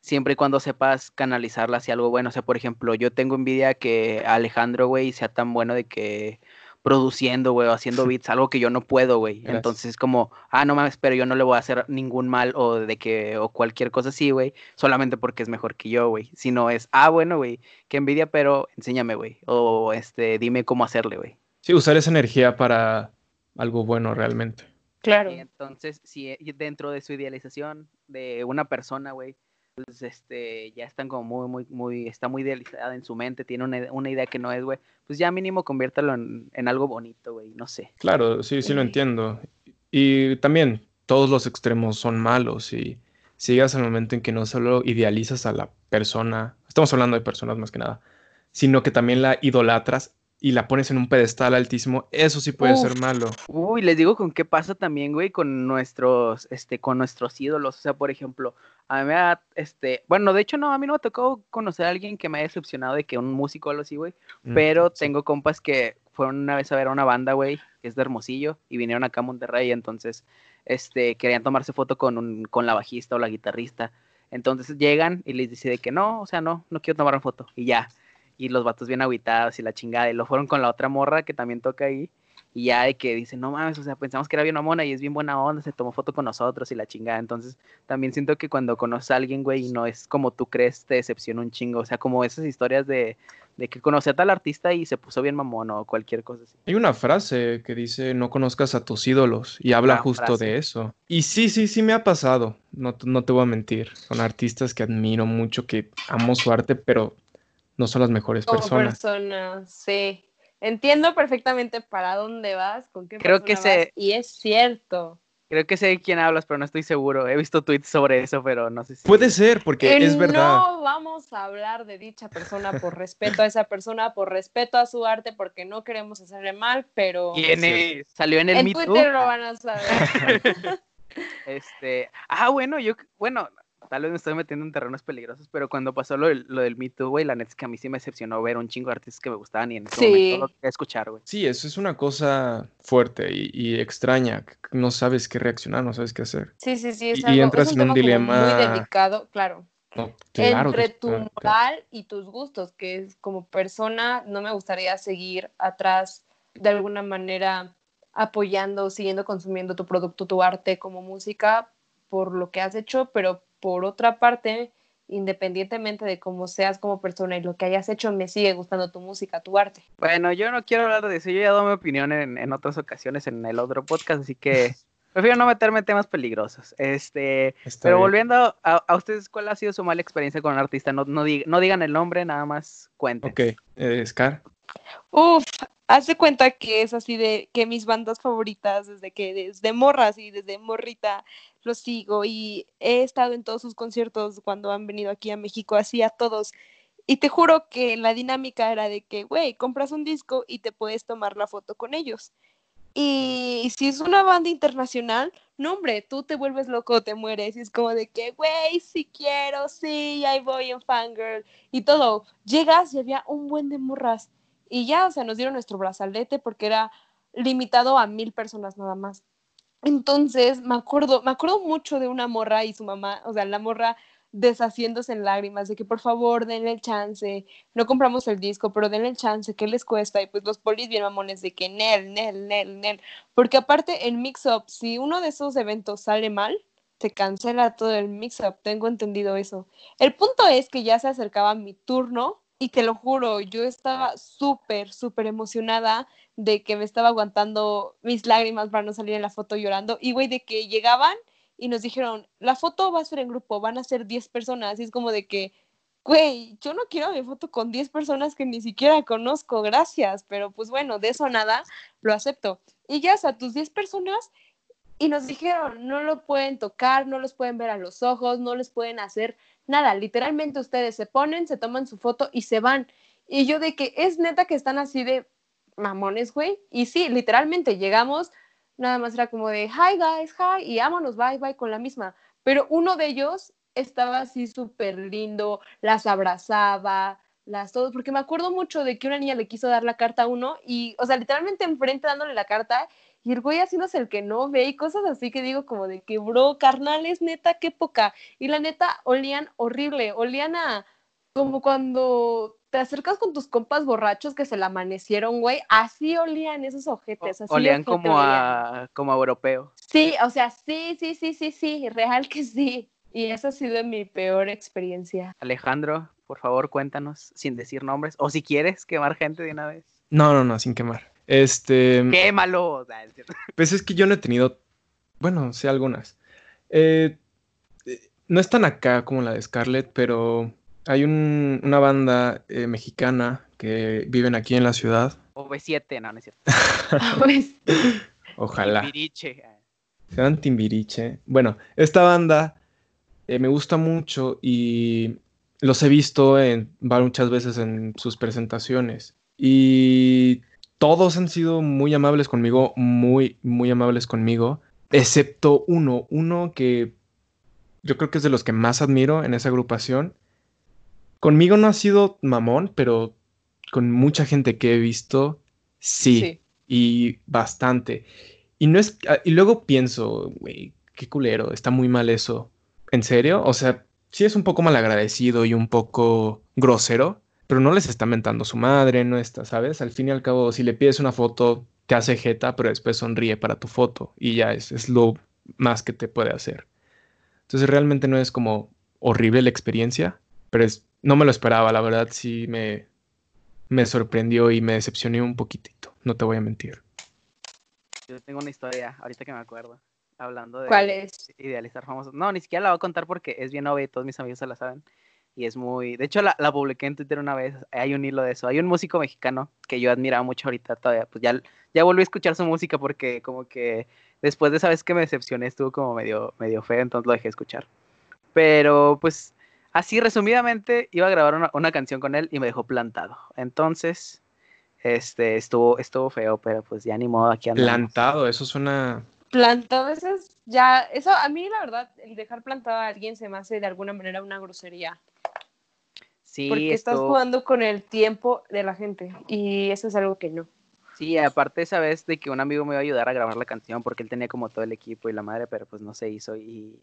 Speaker 1: siempre y cuando sepas canalizarla hacia algo bueno. O sea, por ejemplo, yo tengo envidia que Alejandro, güey, sea tan bueno de que produciendo, güey, o haciendo beats, algo que yo no puedo, güey. Entonces es como, ah, no mames, pero yo no le voy a hacer ningún mal o de que, o cualquier cosa así, güey, solamente porque es mejor que yo, güey. Sino es, ah, bueno, güey, qué envidia, pero enséñame, güey. O este, dime cómo hacerle, güey.
Speaker 3: Sí, usar esa energía para algo bueno realmente.
Speaker 2: Claro.
Speaker 1: Y entonces, si dentro de su idealización de una persona, güey, pues este, ya están como muy, muy, muy, está muy idealizada en su mente, tiene una, una idea que no es, güey, pues ya mínimo conviértalo en, en algo bonito, güey, no sé.
Speaker 3: Claro, sí, sí lo entiendo. Y también todos los extremos son malos y si llegas al momento en que no solo idealizas a la persona, estamos hablando de personas más que nada, sino que también la idolatras y la pones en un pedestal altísimo, eso sí puede ser malo.
Speaker 1: Uy, les digo con qué pasa también, güey, con nuestros, este, con nuestros ídolos. O sea, por ejemplo, a mí me ha, este, bueno, de hecho no, a mí no me tocó conocer a alguien que me haya decepcionado de que un músico o algo así, güey.
Speaker 3: Mm,
Speaker 1: Pero
Speaker 3: sí.
Speaker 1: tengo compas que fueron una vez a ver a una banda, güey, que es de Hermosillo, y vinieron acá a Monterrey, entonces, este, querían tomarse foto con un, con la bajista o la guitarrista. Entonces llegan y les dice de que no, o sea, no, no quiero tomar una foto, y ya. y los vatos bien aguitados y la chingada, y lo fueron con la otra morra que también toca ahí, y ya de que dicen, no mames, o sea, pensamos que era bien mona y es bien buena onda, se tomó foto con nosotros y la chingada. Entonces, también siento que cuando conoces a alguien, güey, y no es como tú crees, te decepciona un chingo. O sea, como esas historias de, de que conocí a tal artista y se puso bien mamón o cualquier cosa así.
Speaker 3: Hay una frase que dice, no conozcas a tus ídolos, y habla justo
Speaker 1: frase.
Speaker 3: de eso. Y sí, sí, sí me ha pasado, no, te- no te voy a mentir. Son artistas que admiro mucho, que amo su arte, pero no son las mejores
Speaker 2: Como
Speaker 3: personas.
Speaker 2: persona, sí. Entiendo perfectamente para dónde vas, con qué
Speaker 1: Creo que
Speaker 2: vas, y es cierto.
Speaker 1: Creo que sé de quién hablas, pero no estoy seguro. He visto tweets sobre eso, pero no sé si...
Speaker 3: Puede ser, porque es verdad.
Speaker 2: No vamos a hablar de dicha persona por respeto a esa persona, por respeto a su arte, porque no queremos hacerle mal, pero
Speaker 1: ¿Quién es? Salió en el
Speaker 2: en
Speaker 1: Me Too.
Speaker 2: Twitter lo van a saber.
Speaker 1: Este, ah, bueno, yo, bueno, tal vez me estoy metiendo en terrenos peligrosos, pero cuando pasó lo, del- lo del Me Too, güey, la neta es que a mí sí me decepcionó ver un chingo de artistas que me gustaban y en ese
Speaker 2: Sí.
Speaker 1: momento lo quería escuchar, güey.
Speaker 3: Sí, eso es una cosa fuerte y, y extraña. que No sabes qué reaccionar, no sabes qué hacer.
Speaker 2: Sí, sí, sí, es,
Speaker 3: Y- y
Speaker 2: algo-
Speaker 3: entras
Speaker 2: es
Speaker 3: en un dilema-
Speaker 2: muy delicado, claro.
Speaker 3: No, claro que
Speaker 2: entre tu
Speaker 3: claro.
Speaker 2: moral y tus gustos, que es como persona, no me gustaría seguir atrás de alguna manera apoyando, siguiendo consumiendo tu producto, tu arte como música por lo que has hecho, pero por otra parte, independientemente de cómo seas como persona y lo que hayas hecho, me sigue gustando tu música, tu arte.
Speaker 1: Bueno, yo no quiero hablar de eso, yo ya he dado mi opinión en, en otras ocasiones en el otro podcast, así que prefiero no meterme en temas peligrosos. Este,
Speaker 3: Está
Speaker 1: pero
Speaker 3: bien.
Speaker 1: volviendo a, a ustedes, ¿cuál ha sido su mala experiencia con un artista? No, no, dig- no digan el nombre, nada más cuenten.
Speaker 3: Ok, eh, Scar.
Speaker 2: Uf, hace cuenta que es así de que mis bandas favoritas desde que desde morras y desde morrita los sigo y he estado en todos sus conciertos cuando han venido aquí a México, así a todos. Y te juro que la dinámica era de que, güey, compras un disco y te puedes tomar la foto con ellos. Y si es una banda internacional, no, hombre, tú te vuelves loco, te mueres. Y es como de que, güey, sí quiero, sí, ahí voy en fangirl. Y todo. Llegas y había un buen de morras. Y ya, o sea, nos dieron nuestro brazalete porque era limitado a mil personas nada más. Entonces, me acuerdo, me acuerdo mucho de una morra y su mamá, o sea, la morra deshaciéndose en lágrimas de que por favor denle el chance, no compramos el disco, pero denle el chance, ¿qué les cuesta? Y pues los polis bien mamones de que Nel, Nel, Nel, Nel, porque aparte en Mix Up, si uno de esos eventos sale mal, se cancela todo el Mix Up, tengo entendido eso. El punto es que ya se acercaba mi turno y te lo juro, yo estaba súper, súper emocionada de que me estaba aguantando mis lágrimas para no salir en la foto llorando. Y güey, de que llegaban y nos dijeron, la foto va a ser en grupo, van a ser 10 personas. Y es como de que, güey, yo no quiero mi foto con 10 personas que ni siquiera conozco, gracias. Pero pues bueno, de eso nada, lo acepto. Y ya, o sea, tus 10 personas. Y nos dijeron, no lo pueden tocar, no los pueden ver a los ojos, no les pueden hacer nada. Literalmente ustedes se ponen, se toman su foto y se van. Y yo de que es neta que están así de mamones, güey. Y sí, literalmente llegamos, nada más era como de, hi guys, hi, y vámonos, bye, bye, con la misma. Pero uno de ellos estaba así súper lindo, las abrazaba, las todos, porque me acuerdo mucho de que una niña le quiso dar la carta a uno y, o sea, literalmente enfrente dándole la carta y el güey haciéndose el que no ve y cosas así que digo como de que, bro, carnales, neta, qué poca. Y la neta, olían horrible, olían a como cuando te acercas con tus compas borrachos que se la amanecieron, güey, así olían esos ojetes, así
Speaker 1: Olían como
Speaker 2: olían.
Speaker 1: a, como a europeo.
Speaker 2: Sí, o sea, sí, sí, sí, sí, sí, real que sí. Y esa ha sido mi peor experiencia.
Speaker 1: Alejandro, por favor, cuéntanos, sin decir nombres, o si quieres quemar gente de una vez.
Speaker 3: No, no, no, sin quemar. Este,
Speaker 1: ¡Quémalo!
Speaker 3: Pues es que yo no he tenido, bueno, sé algunas. Eh, no es tan acá como la de Scarlett, pero hay un- una banda eh, mexicana que viven aquí en la ciudad.
Speaker 1: O B7, no, no es cierto.
Speaker 3: Ojalá.
Speaker 1: Viriche.
Speaker 3: Sean Timbiriche. Bueno, esta banda eh, me gusta mucho y los he visto en, muchas veces en sus presentaciones. Y todos han sido muy amables conmigo, muy, muy amables conmigo, excepto uno, uno que yo creo que es de los que más admiro en esa agrupación. Conmigo no ha sido mamón, pero con mucha gente que he visto, sí
Speaker 2: sí.
Speaker 3: y bastante. Y no es ah, y luego pienso, güey, qué culero, está muy mal eso. ¿En serio? O sea, sí es un poco mal agradecido y un poco grosero, pero no les está mentando su madre, no está, ¿sabes? Al fin y al cabo, si le pides una foto, te hace jeta, pero después sonríe para tu foto y ya es, es lo más que te puede hacer. Entonces realmente no es como horrible la experiencia, pero es, no me lo esperaba, la verdad sí me, me sorprendió y me decepcioné un poquitito, no te voy a mentir.
Speaker 1: Yo tengo una historia, ahorita que me acuerdo, hablando de
Speaker 2: ¿Cuál es?
Speaker 1: idealizar famosos. No, ni siquiera la voy a contar porque es bien obvia y todos mis amigos se la saben. Y es muy... De hecho, la, la publiqué en Twitter una vez, hay un hilo de eso. Hay un músico mexicano que yo admiraba mucho ahorita todavía, pues ya, ya volví a escuchar su música porque como que después de esa vez que me decepcioné estuvo como medio, medio feo, entonces lo dejé escuchar. Pero pues así resumidamente iba a grabar una, una canción con él y me dejó plantado. Entonces, este, estuvo, estuvo feo, pero pues ya ni modo, aquí andamos.
Speaker 3: Plantado, eso suena...
Speaker 2: Plantado, eso es ya, eso a mí la verdad, el dejar plantado a alguien se me hace de alguna manera una grosería.
Speaker 1: Sí,
Speaker 2: porque estás jugando con el tiempo de la gente y eso es algo que no.
Speaker 1: Sí, aparte esa vez de que un amigo me iba a ayudar a grabar la canción porque él tenía como todo el equipo y la madre, pero pues no se hizo y,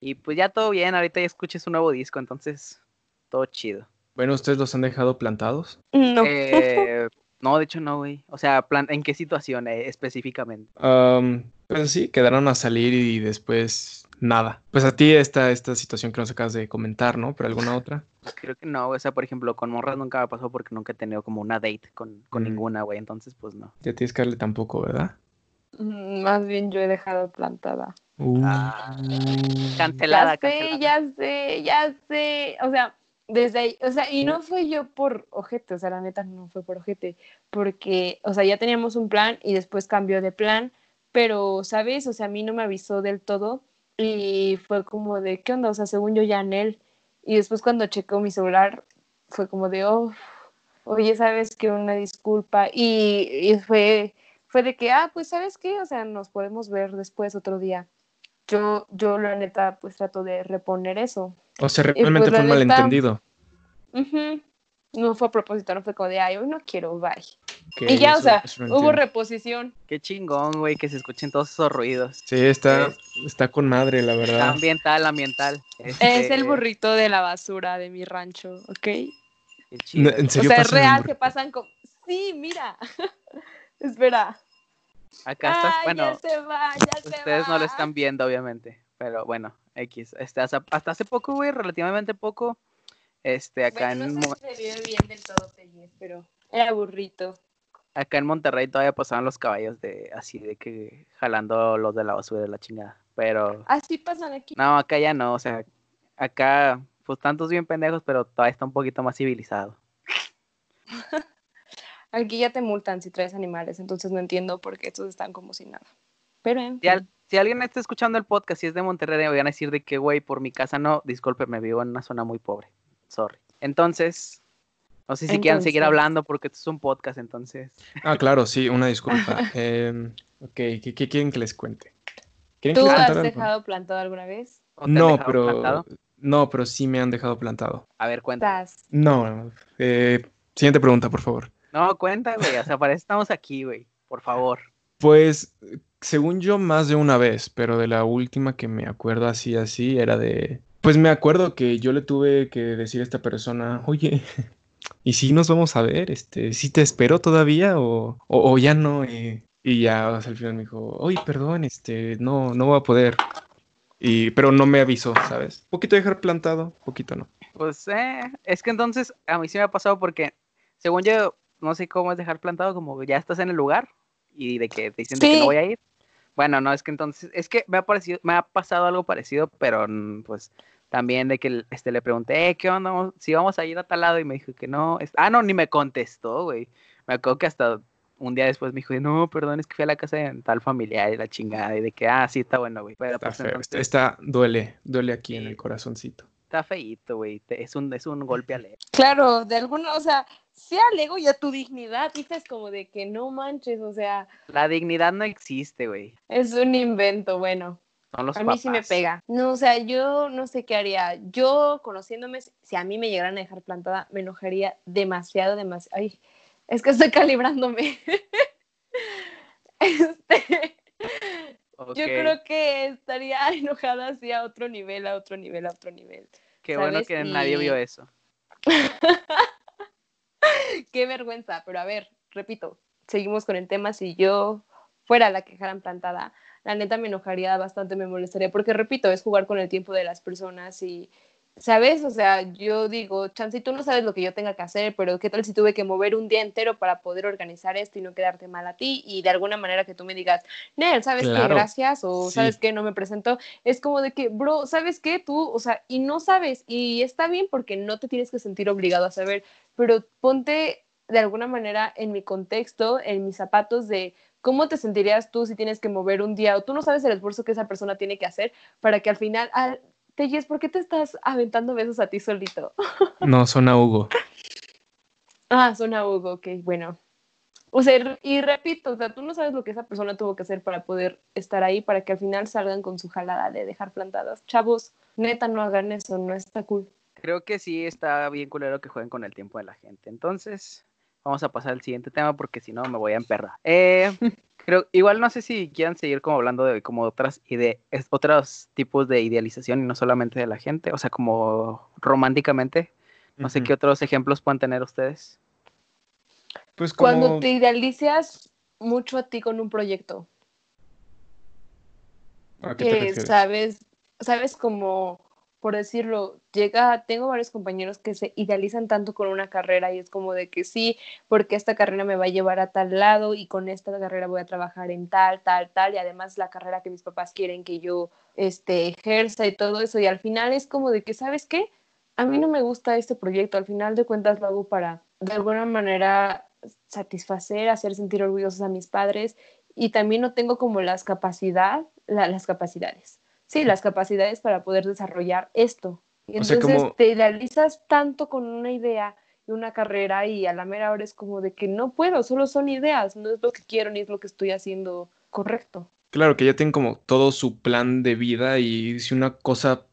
Speaker 1: y pues ya todo bien, ahorita ya escuché su nuevo disco, entonces todo chido.
Speaker 3: Bueno, ¿ustedes los han dejado plantados?
Speaker 2: No.
Speaker 1: Eh, no, de hecho no, güey. O sea, plan- ¿en qué situación eh, específicamente?
Speaker 3: Am, pues sí, quedaron a salir y después nada. Pues a ti esta, esta situación que nos acabas de comentar, ¿no? ¿Pero alguna otra?
Speaker 1: Pues creo que no, o sea, por ejemplo, con morras nunca me pasó porque nunca he tenido como una date con, con
Speaker 3: Mm.
Speaker 1: ninguna, güey, entonces pues no.
Speaker 3: Ya tienes que darle tampoco, ¿verdad?
Speaker 2: Mm, Más bien yo he dejado plantada.
Speaker 1: Ah,
Speaker 3: Uh,
Speaker 1: Cancelada,
Speaker 2: ya sé, ya sé, ya sé. O sea, desde ahí, o sea, y no fue yo por ojete, o sea, la neta no fue por ojete, porque, o sea, ya teníamos un plan y después cambió de plan, pero, ¿sabes? O sea, a mí no me avisó del todo y fue como de, ¿qué onda? O sea, según yo ya en él. Y después cuando checó mi celular, fue como de, oh, oye, ¿sabes qué? Una disculpa. Y, y fue, fue de que, ah, pues, ¿sabes qué? O sea, nos podemos ver después otro día yo, yo la neta, pues trato de reponer eso.
Speaker 3: o sea,
Speaker 2: pues,
Speaker 3: realmente fue un
Speaker 2: neta-
Speaker 3: malentendido.
Speaker 2: No fue a propósito, no fue como de, ay, hoy no quiero, bye. Y ya, o sea, hubo reposición.
Speaker 1: Qué chingón, güey, que se escuchen todos esos ruidos.
Speaker 3: Sí, está,
Speaker 1: Es-
Speaker 3: está con madre, la verdad.
Speaker 1: Ambiental, ambiental.
Speaker 2: Es
Speaker 1: Este,
Speaker 2: el burrito de la basura de mi rancho, ¿ok?
Speaker 1: qué
Speaker 3: No,
Speaker 1: chido.
Speaker 3: ¿En
Speaker 2: O sea, es real, se pasan con... Sí, mira. Espera.
Speaker 1: Acá estás,
Speaker 2: Ay,
Speaker 1: bueno,
Speaker 2: ya se va, ya se
Speaker 1: ustedes no lo están viendo, obviamente, pero bueno, X. Este, hasta, hasta hace poco, güey, relativamente poco, este, acá
Speaker 2: Bueno,
Speaker 1: en,
Speaker 2: no se ve bien del todo, pero era burrito.
Speaker 1: acá en Monterrey todavía pasaban los caballos de, así de que jalando los de la basura de la chingada, pero
Speaker 2: Así pasan aquí.
Speaker 1: no, acá ya no, o sea, acá, pues tantos bien pendejos, pero todavía está un poquito más civilizado.
Speaker 2: Aquí ya te multan si traes animales, entonces no entiendo por qué estos están como si nada. Pero en
Speaker 1: Si, al-
Speaker 2: fin.
Speaker 1: si alguien está escuchando el podcast y es de Monterrey, me van a decir de que, güey, por mi casa no, discúlpeme, vivo en una zona muy pobre. Sorry. Entonces, no sé si quieran seguir
Speaker 2: Entonces.
Speaker 1: hablando porque esto es un podcast, entonces.
Speaker 3: Ah, claro, sí, una disculpa. Em, ok, ¿qué, qué quieren que les cuente? ¿Quieren que
Speaker 2: ¿Tú
Speaker 3: les
Speaker 2: has
Speaker 3: algo?
Speaker 2: dejado plantado alguna vez?
Speaker 1: ¿o te han
Speaker 3: No, pero
Speaker 1: plantado?
Speaker 3: no, pero sí me han dejado plantado.
Speaker 1: A ver, cuenta.
Speaker 3: No, eh, siguiente pregunta, por favor.
Speaker 1: No, cuenta, güey. O sea, para eso estamos aquí, güey. Por favor.
Speaker 3: Pues, según yo, más de una vez, pero de la última que me acuerdo así, así, era de... Pues me acuerdo que yo le tuve que decir a esta persona, oye, ¿y si nos vamos a ver? Este, ¿sí te espero todavía o, o, o ya no? Eh, y ya o sea, al final me dijo, oye, perdón, este, no, no voy a poder. Y, pero no me avisó, ¿sabes? Poquito dejar plantado, poquito no.
Speaker 1: Pues, eh, es que entonces a mí sí me ha pasado porque, según yo, no sé cómo es dejar plantado, como ya estás en el lugar y de que te dicen que no voy a ir. Bueno, no, es que entonces, es que me ha parecido, me ha pasado algo parecido, pero mm, pues también de que este, le pregunté, "Eh, ¿qué onda? Si vamos a ir a tal lado y me dijo que no. es- Ah, no, ni me contestó, güey. Me acuerdo que hasta un día después me dijo, no, perdón, es que fui a la casa de tal familiar y la chingada, y de que, ah, sí, está bueno, güey. Pero
Speaker 3: Está
Speaker 1: pues
Speaker 3: feo,
Speaker 1: entonces,
Speaker 3: está, duele, duele aquí en el corazoncito.
Speaker 1: Está feíto, güey. Es un, es un golpe al
Speaker 2: Claro, de alguna, o sea, sea al ego y a tu dignidad, dices como de que no manches, o sea,
Speaker 1: La dignidad no existe, güey.
Speaker 2: es un invento, bueno.
Speaker 1: Son los
Speaker 2: A mí sí me
Speaker 1: papás.
Speaker 2: pega. No, o sea, yo no sé qué haría. Yo, conociéndome, si a mí me llegaran a dejar plantada, me enojaría demasiado, demasiado. Ay, es que estoy calibrándome. Este, Yo creo que estaría enojada así a otro nivel, a otro nivel, a otro nivel.
Speaker 1: Qué bueno que nadie vio eso.
Speaker 2: qué vergüenza, pero a ver, repito, seguimos con el tema, si yo fuera la que dejaran plantada, la neta me enojaría bastante, me molestaría, porque repito, es jugar con el tiempo de las personas y, ¿sabes? O sea, yo digo, chance, tú no sabes lo que yo tenga que hacer, pero ¿qué tal si tuve que mover un día entero para poder organizar esto y no quedarte mal a ti? Y de alguna manera que tú me digas, Nel, ¿sabes qué? Gracias, o ¿sabes qué? No me presento. Es como de que, bro, ¿sabes qué? Tú, o sea, y no sabes, y está bien porque no te tienes que sentir obligado a saber, pero ponte de alguna manera en mi contexto, en mis zapatos de ¿cómo te sentirías tú si tienes que mover un día o tú no sabes el esfuerzo que esa persona tiene que hacer para que al final, al, Telles, ¿por qué te estás aventando besos a ti solito?
Speaker 3: No, son a Hugo.
Speaker 2: ah, son a Hugo, ok, bueno. O sea, y repito, o sea, tú no sabes lo que esa persona tuvo que hacer para poder estar ahí, para que al final salgan con su jalada de dejar plantadas. Chavos, neta, no hagan eso, no está cool.
Speaker 1: Creo que sí está bien culero que jueguen con el tiempo de la gente. Entonces, vamos a pasar al siguiente tema porque si no me voy a emperrar. Eh, creo, igual no sé si quieran seguir como hablando de como otras ide otros tipos de idealización y no solamente de la gente, o sea, como románticamente. No sé qué otros ejemplos puedan tener ustedes.
Speaker 2: Pues Cuando te idealizas mucho a ti con un proyecto. que sabes, sabes como por decirlo, llega, tengo varios compañeros que se idealizan tanto con una carrera y es como de que sí, porque esta carrera me va a llevar a tal lado y con esta carrera voy a trabajar en tal, tal, tal, y además la carrera que mis papás quieren que yo este, ejerza y todo eso, y al final es como de que, ¿sabes qué? A mí no me gusta este proyecto, al final de cuentas lo hago para, de alguna manera, satisfacer, hacer sentir orgullosos a mis padres y también no tengo como las capacidad, las capacidades sí, las capacidades para poder desarrollar esto. Y entonces te idealizas tanto con una idea y una carrera y a la mera hora es como de que no puedo, solo son ideas, no es lo que quiero ni es lo que estoy haciendo correcto.
Speaker 3: Claro, que ya tienen como todo su plan de vida y si una cosa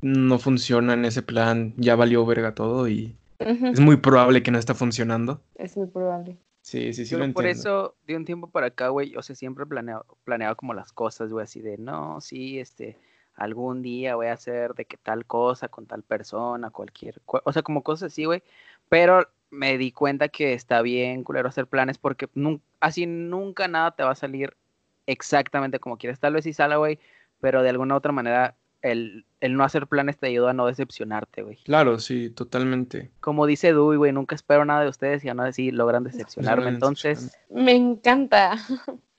Speaker 3: no funciona en ese plan, ya valió verga todo y es muy probable que no está funcionando.
Speaker 2: Es muy probable.
Speaker 3: Sí, sí, sí.
Speaker 1: Pero por eso, de un tiempo para acá, güey, o sea, siempre planeado, planeado como las cosas, güey, así de, no, sí, este, algún día voy a hacer de que tal cosa con tal persona, cualquier, o sea, como cosas así, güey. Pero me di cuenta que está bien, culero, hacer planes porque así nunca nada te va a salir exactamente como quieres. Tal vez sí sale, güey, pero de alguna otra manera el, no hacer planes te ayuda a no decepcionarte, güey.
Speaker 3: Claro, sí, totalmente.
Speaker 1: Como dice Dewey, güey, nunca espero nada de ustedes y aún así logran decepcionarme. Entonces.
Speaker 2: Me encanta.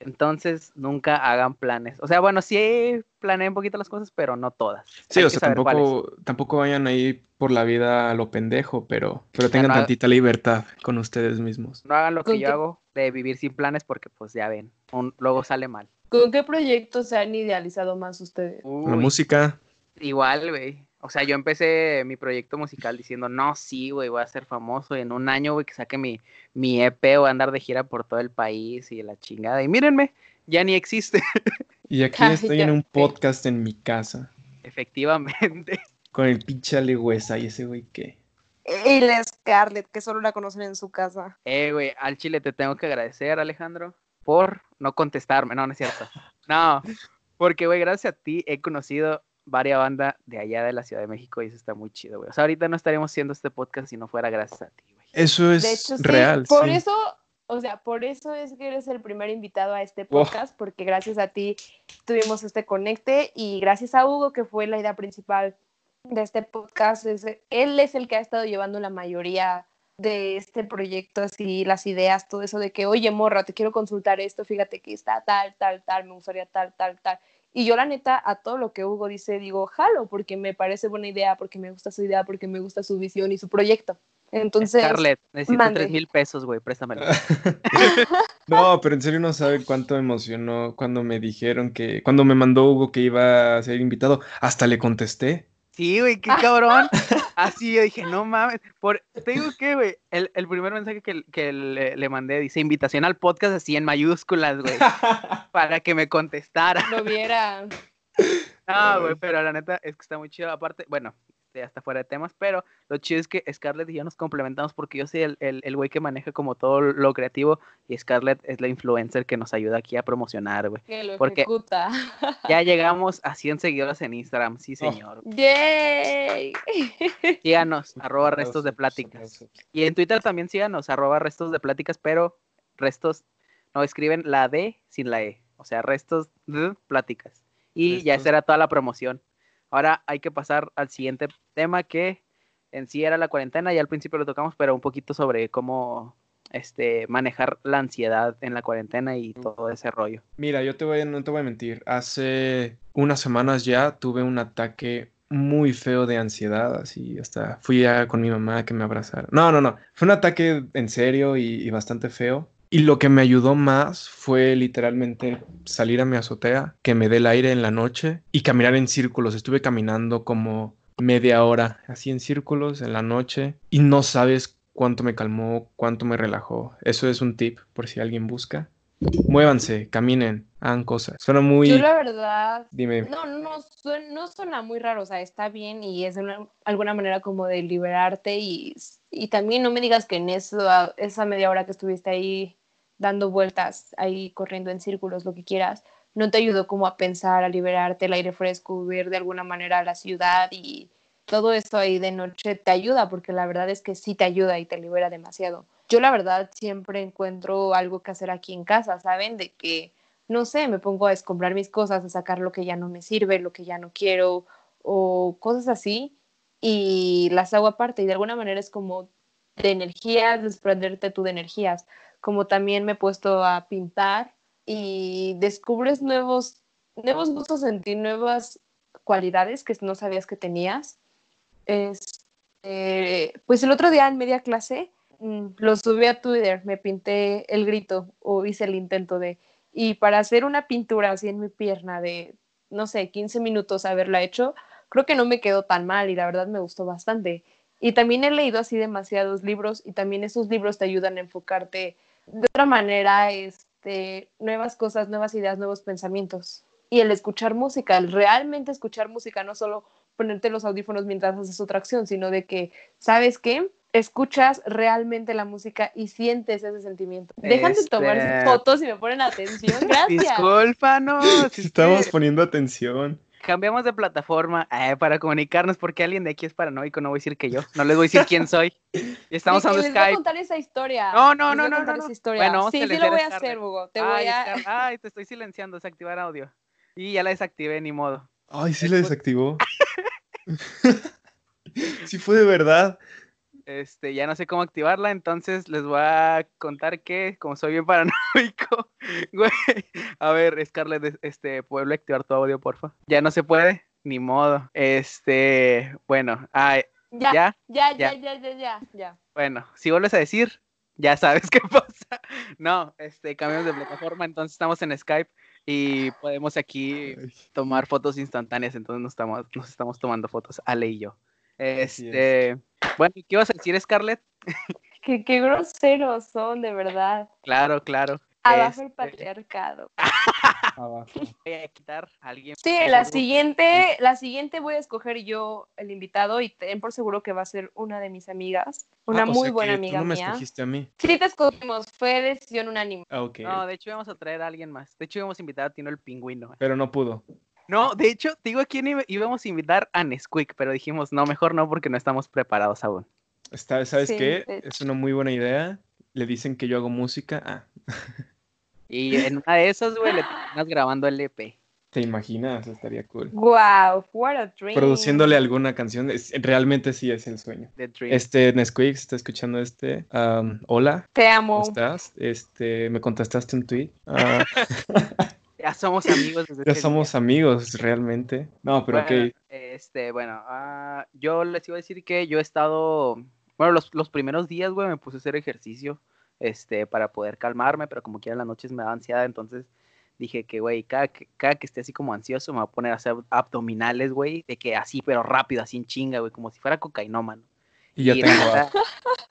Speaker 1: Entonces, nunca hagan planes. O sea, bueno, sí planeen un poquito las cosas, pero no todas.
Speaker 3: Sí, o sea, tampoco, tampoco vayan ahí por la vida a lo pendejo, pero, pero tengan tantita libertad con ustedes mismos.
Speaker 1: No hagan lo que yo hago de vivir sin planes porque, pues, ya ven, luego sale mal.
Speaker 2: ¿Con qué proyectos se han idealizado más ustedes?
Speaker 3: la música.
Speaker 1: Igual, güey. O sea, yo empecé mi proyecto musical diciendo, no, sí, güey, voy a ser famoso. Y en un año, güey, que saque mi, mi EP, voy a andar de gira por todo el país y la chingada. Y mírenme, ya ni existe.
Speaker 3: Y aquí estoy en un podcast en mi casa.
Speaker 1: Efectivamente.
Speaker 3: Con el pinche alegüesa y ese güey que.
Speaker 2: Y la Scarlett, que solo la conocen en su casa.
Speaker 1: Eh, güey, al chile te tengo que agradecer, Alejandro, por no contestarme. No, no es cierto. No, porque, güey, gracias a ti he conocido varias bandas de allá de la Ciudad de México y eso está muy chido, güey. O sea, ahorita no estaríamos haciendo este podcast si no fuera gracias a ti, güey.
Speaker 3: Eso es real.
Speaker 2: por eso, o sea, por eso es que eres el primer invitado a este podcast, porque gracias a ti tuvimos este conecte y gracias a Hugo, que fue la idea principal de este podcast. él es el que ha estado llevando la mayoría de este proyecto, así las ideas, todo eso de que, oye, morra, te quiero consultar esto, fíjate que está tal, tal, tal, me gustaría tal, tal, tal. Y yo la neta, a todo lo que Hugo dice, digo, jalo, porque me parece buena idea, porque me gusta su idea, porque me gusta su visión y su proyecto. Entonces,
Speaker 1: Scarlett, necesito tres mil pesos, güey, préstamelo.
Speaker 3: no, pero en serio no sabe cuánto me emocionó cuando me dijeron que, cuando me mandó Hugo que iba a ser invitado, hasta le contesté.
Speaker 1: Sí, güey, qué cabrón. Así yo dije, no mames. Por, te digo que, güey, el, el, primer mensaje que, que le, le, mandé dice invitación al podcast así en mayúsculas, güey. para que me contestara.
Speaker 2: Lo viera.
Speaker 1: No, güey, pero la neta es que está muy chido. Aparte, bueno, este, hasta fuera de temas, pero lo chido es que Scarlett y yo nos complementamos porque yo soy el, el, el güey que maneja como todo lo creativo y Scarlett es la influencer que nos ayuda aquí a promocionar, güey.
Speaker 2: Que lo
Speaker 1: Porque-
Speaker 2: ejecuta.
Speaker 1: Ya llegamos a 100 seguidores en Instagram, sí
Speaker 3: Oh.
Speaker 1: señor.
Speaker 2: ¡Yay!
Speaker 1: Síganos, arroba restos de pláticas. Y en Twitter también síganos, arroba restos de pláticas, pero restos, no escriben la D sin la E, o sea, restos de pláticas. Y ya
Speaker 3: Restos.
Speaker 1: esa era toda la promoción. Ahora hay que pasar al siguiente tema que en sí era la cuarentena, ya al principio lo tocamos, pero un poquito sobre cómo este, manejar la ansiedad en la cuarentena y todo ese rollo.
Speaker 3: Mira, yo te voy, a- no te voy a mentir. Hace unas semanas ya tuve un ataque muy feo de ansiedad, así hasta fui a con mi mamá a que me abrazara. No, no, no. Fue un ataque en serio y, y bastante feo. Y lo que me ayudó más fue literalmente salir a mi azotea, que me dé el aire en la noche y caminar en círculos. Estuve caminando como media hora, así en círculos en la noche y no sabes cuánto me calmó, cuánto me relajó. Eso es un tip por si alguien busca. Muévanse, caminen, hagan cosas. Suena muy...
Speaker 2: Yo la verdad,
Speaker 3: Dime.
Speaker 2: no, no, suen- no suena muy raro, o sea, está bien y es de una- alguna manera como de liberarte y, y también no me digas que en eso, esa media hora que estuviste ahí dando vueltas, ahí corriendo en círculos, lo que quieras, no te ayudó como a pensar, a liberarte, el aire fresco, ver de alguna manera la ciudad y todo eso ahí de noche te ayuda, porque la verdad es que sí te ayuda y te libera demasiado. Yo la verdad siempre encuentro algo que hacer aquí en casa, ¿saben? De que no sé, me pongo a escombrar mis cosas, a sacar lo que ya no me sirve, lo que ya no quiero, o cosas así, y las hago aparte. Y de alguna manera es como de energías, desprenderte tú de energías. Como también me he puesto a pintar y descubres nuevos, nuevos gustos en ti, nuevas cualidades que no sabías que tenías. Este, pues el otro día en media clase mm, lo subí a Twitter, me pinté el grito o hice el intento de y para hacer una pintura así en mi pierna de, no sé, 15 minutos haberla hecho, creo que no me quedó tan mal y la verdad me gustó bastante. Y también he leído así demasiados libros y también esos libros te ayudan a enfocarte de otra manera, este, nuevas cosas, nuevas ideas, nuevos pensamientos. Y el escuchar música, el realmente escuchar música, no solo ponerte los audífonos mientras haces otra acción, sino de que, ¿sabes qué? Escuchas realmente la música y sientes ese sentimiento. Dejan de tomarse
Speaker 1: Este-
Speaker 2: fotos y me ponen atención. Gracias.
Speaker 1: Discúlpanos. es
Speaker 3: Estamos
Speaker 1: que
Speaker 3: poniendo atención.
Speaker 1: Cambiamos de plataforma eh, para comunicarnos porque alguien de aquí es paranoico, no voy a decir que yo, no les voy a decir quién soy. Y estamos usando
Speaker 2: les voy a
Speaker 1: Skype.
Speaker 2: contar esa historia.
Speaker 1: No, no,
Speaker 2: Les
Speaker 1: no, no,
Speaker 2: contar
Speaker 1: no,
Speaker 2: esa
Speaker 1: no.
Speaker 2: historia.
Speaker 1: Bueno, vamos a
Speaker 2: sí, sí lo voy
Speaker 1: a
Speaker 2: hacer, Hugo. Te
Speaker 1: Ay,
Speaker 2: voy a...
Speaker 1: Ay, te estoy silenciando, desactivar audio. Y ya la desactivé, ni modo.
Speaker 3: Ay, sí
Speaker 1: por-
Speaker 3: desactivó. sí fue de verdad.
Speaker 1: Este, ya no sé cómo activarla, entonces les voy a contar que, como soy bien paranoico, güey, a ver, Scarlett, es- este, ¿puedo activar tu audio, porfa? Ya no se puede, ni modo. Este, bueno, ay,
Speaker 2: Ya,
Speaker 1: ya,
Speaker 2: ya,
Speaker 1: ya.
Speaker 2: ya, ya, ya, ya, ya.
Speaker 1: bueno, si vuelves a decir, ya sabes qué pasa. No, este, cambiamos de plataforma, entonces estamos en Skype y podemos aquí tomar fotos instantáneas, entonces nos estamos, nos estamos tomando fotos, Ale y yo.
Speaker 3: Es.
Speaker 1: Este, bueno, ¿qué ibas a decir, Scarlett?
Speaker 2: Qué, qué groseros son, de verdad.
Speaker 1: Claro, claro.
Speaker 2: Abajo el
Speaker 1: Este,
Speaker 2: patriarcado.
Speaker 3: abajo.
Speaker 1: Voy a quitar a alguien.
Speaker 2: Sí, la siguiente, la siguiente voy a escoger yo el invitado y ten por seguro que va a ser una de mis amigas, una
Speaker 3: Ah, o
Speaker 2: muy
Speaker 3: sea
Speaker 2: buena
Speaker 3: que tú
Speaker 2: amiga
Speaker 3: no me
Speaker 2: mía.
Speaker 3: escogiste a mí.
Speaker 2: Sí te escogimos, fue decisión unánime.
Speaker 3: Ah.
Speaker 1: No, de hecho íbamos a traer a alguien más. De hecho íbamos a invitar a Tino el pingüino.
Speaker 3: Pero no pudo.
Speaker 1: No, de hecho, te digo a quién iba- íbamos a invitar a Nesquik, pero dijimos, no, mejor no, porque no estamos preparados aún.
Speaker 3: Está, ¿Sabes
Speaker 2: Sí,
Speaker 3: qué? Es una muy buena idea. Le dicen que yo hago música. Ah,
Speaker 1: Y en una de esas, güey, le terminas grabando el EP.
Speaker 3: ¿te imaginas? Estaría cool.
Speaker 2: Wow, what a dream.
Speaker 3: Produciéndole alguna canción. es- realmente sí es el sueño.
Speaker 1: The Dream.
Speaker 3: Este, Nesquik, está escuchando este. hola,
Speaker 2: Te amo.
Speaker 3: ¿cómo estás? Este, me contestaste un tweet. Ah,
Speaker 1: Ya somos amigos desde
Speaker 3: ya somos
Speaker 1: día.
Speaker 3: amigos, realmente. No, pero
Speaker 1: Bueno,
Speaker 3: ok.
Speaker 1: Este, bueno, ah, yo les iba a decir que yo he estado, bueno, los, los primeros días, güey, me puse a hacer ejercicio, este, para poder calmarme, pero como quiera en las noches me da ansiedad, entonces dije que, güey, cada, que- cada que esté así como ansioso me voy a poner a hacer abdominales, güey, de que así, pero rápido, así en chinga, güey, como si fuera cocainómano.
Speaker 3: Y ya
Speaker 1: y
Speaker 3: tengo.
Speaker 1: neta-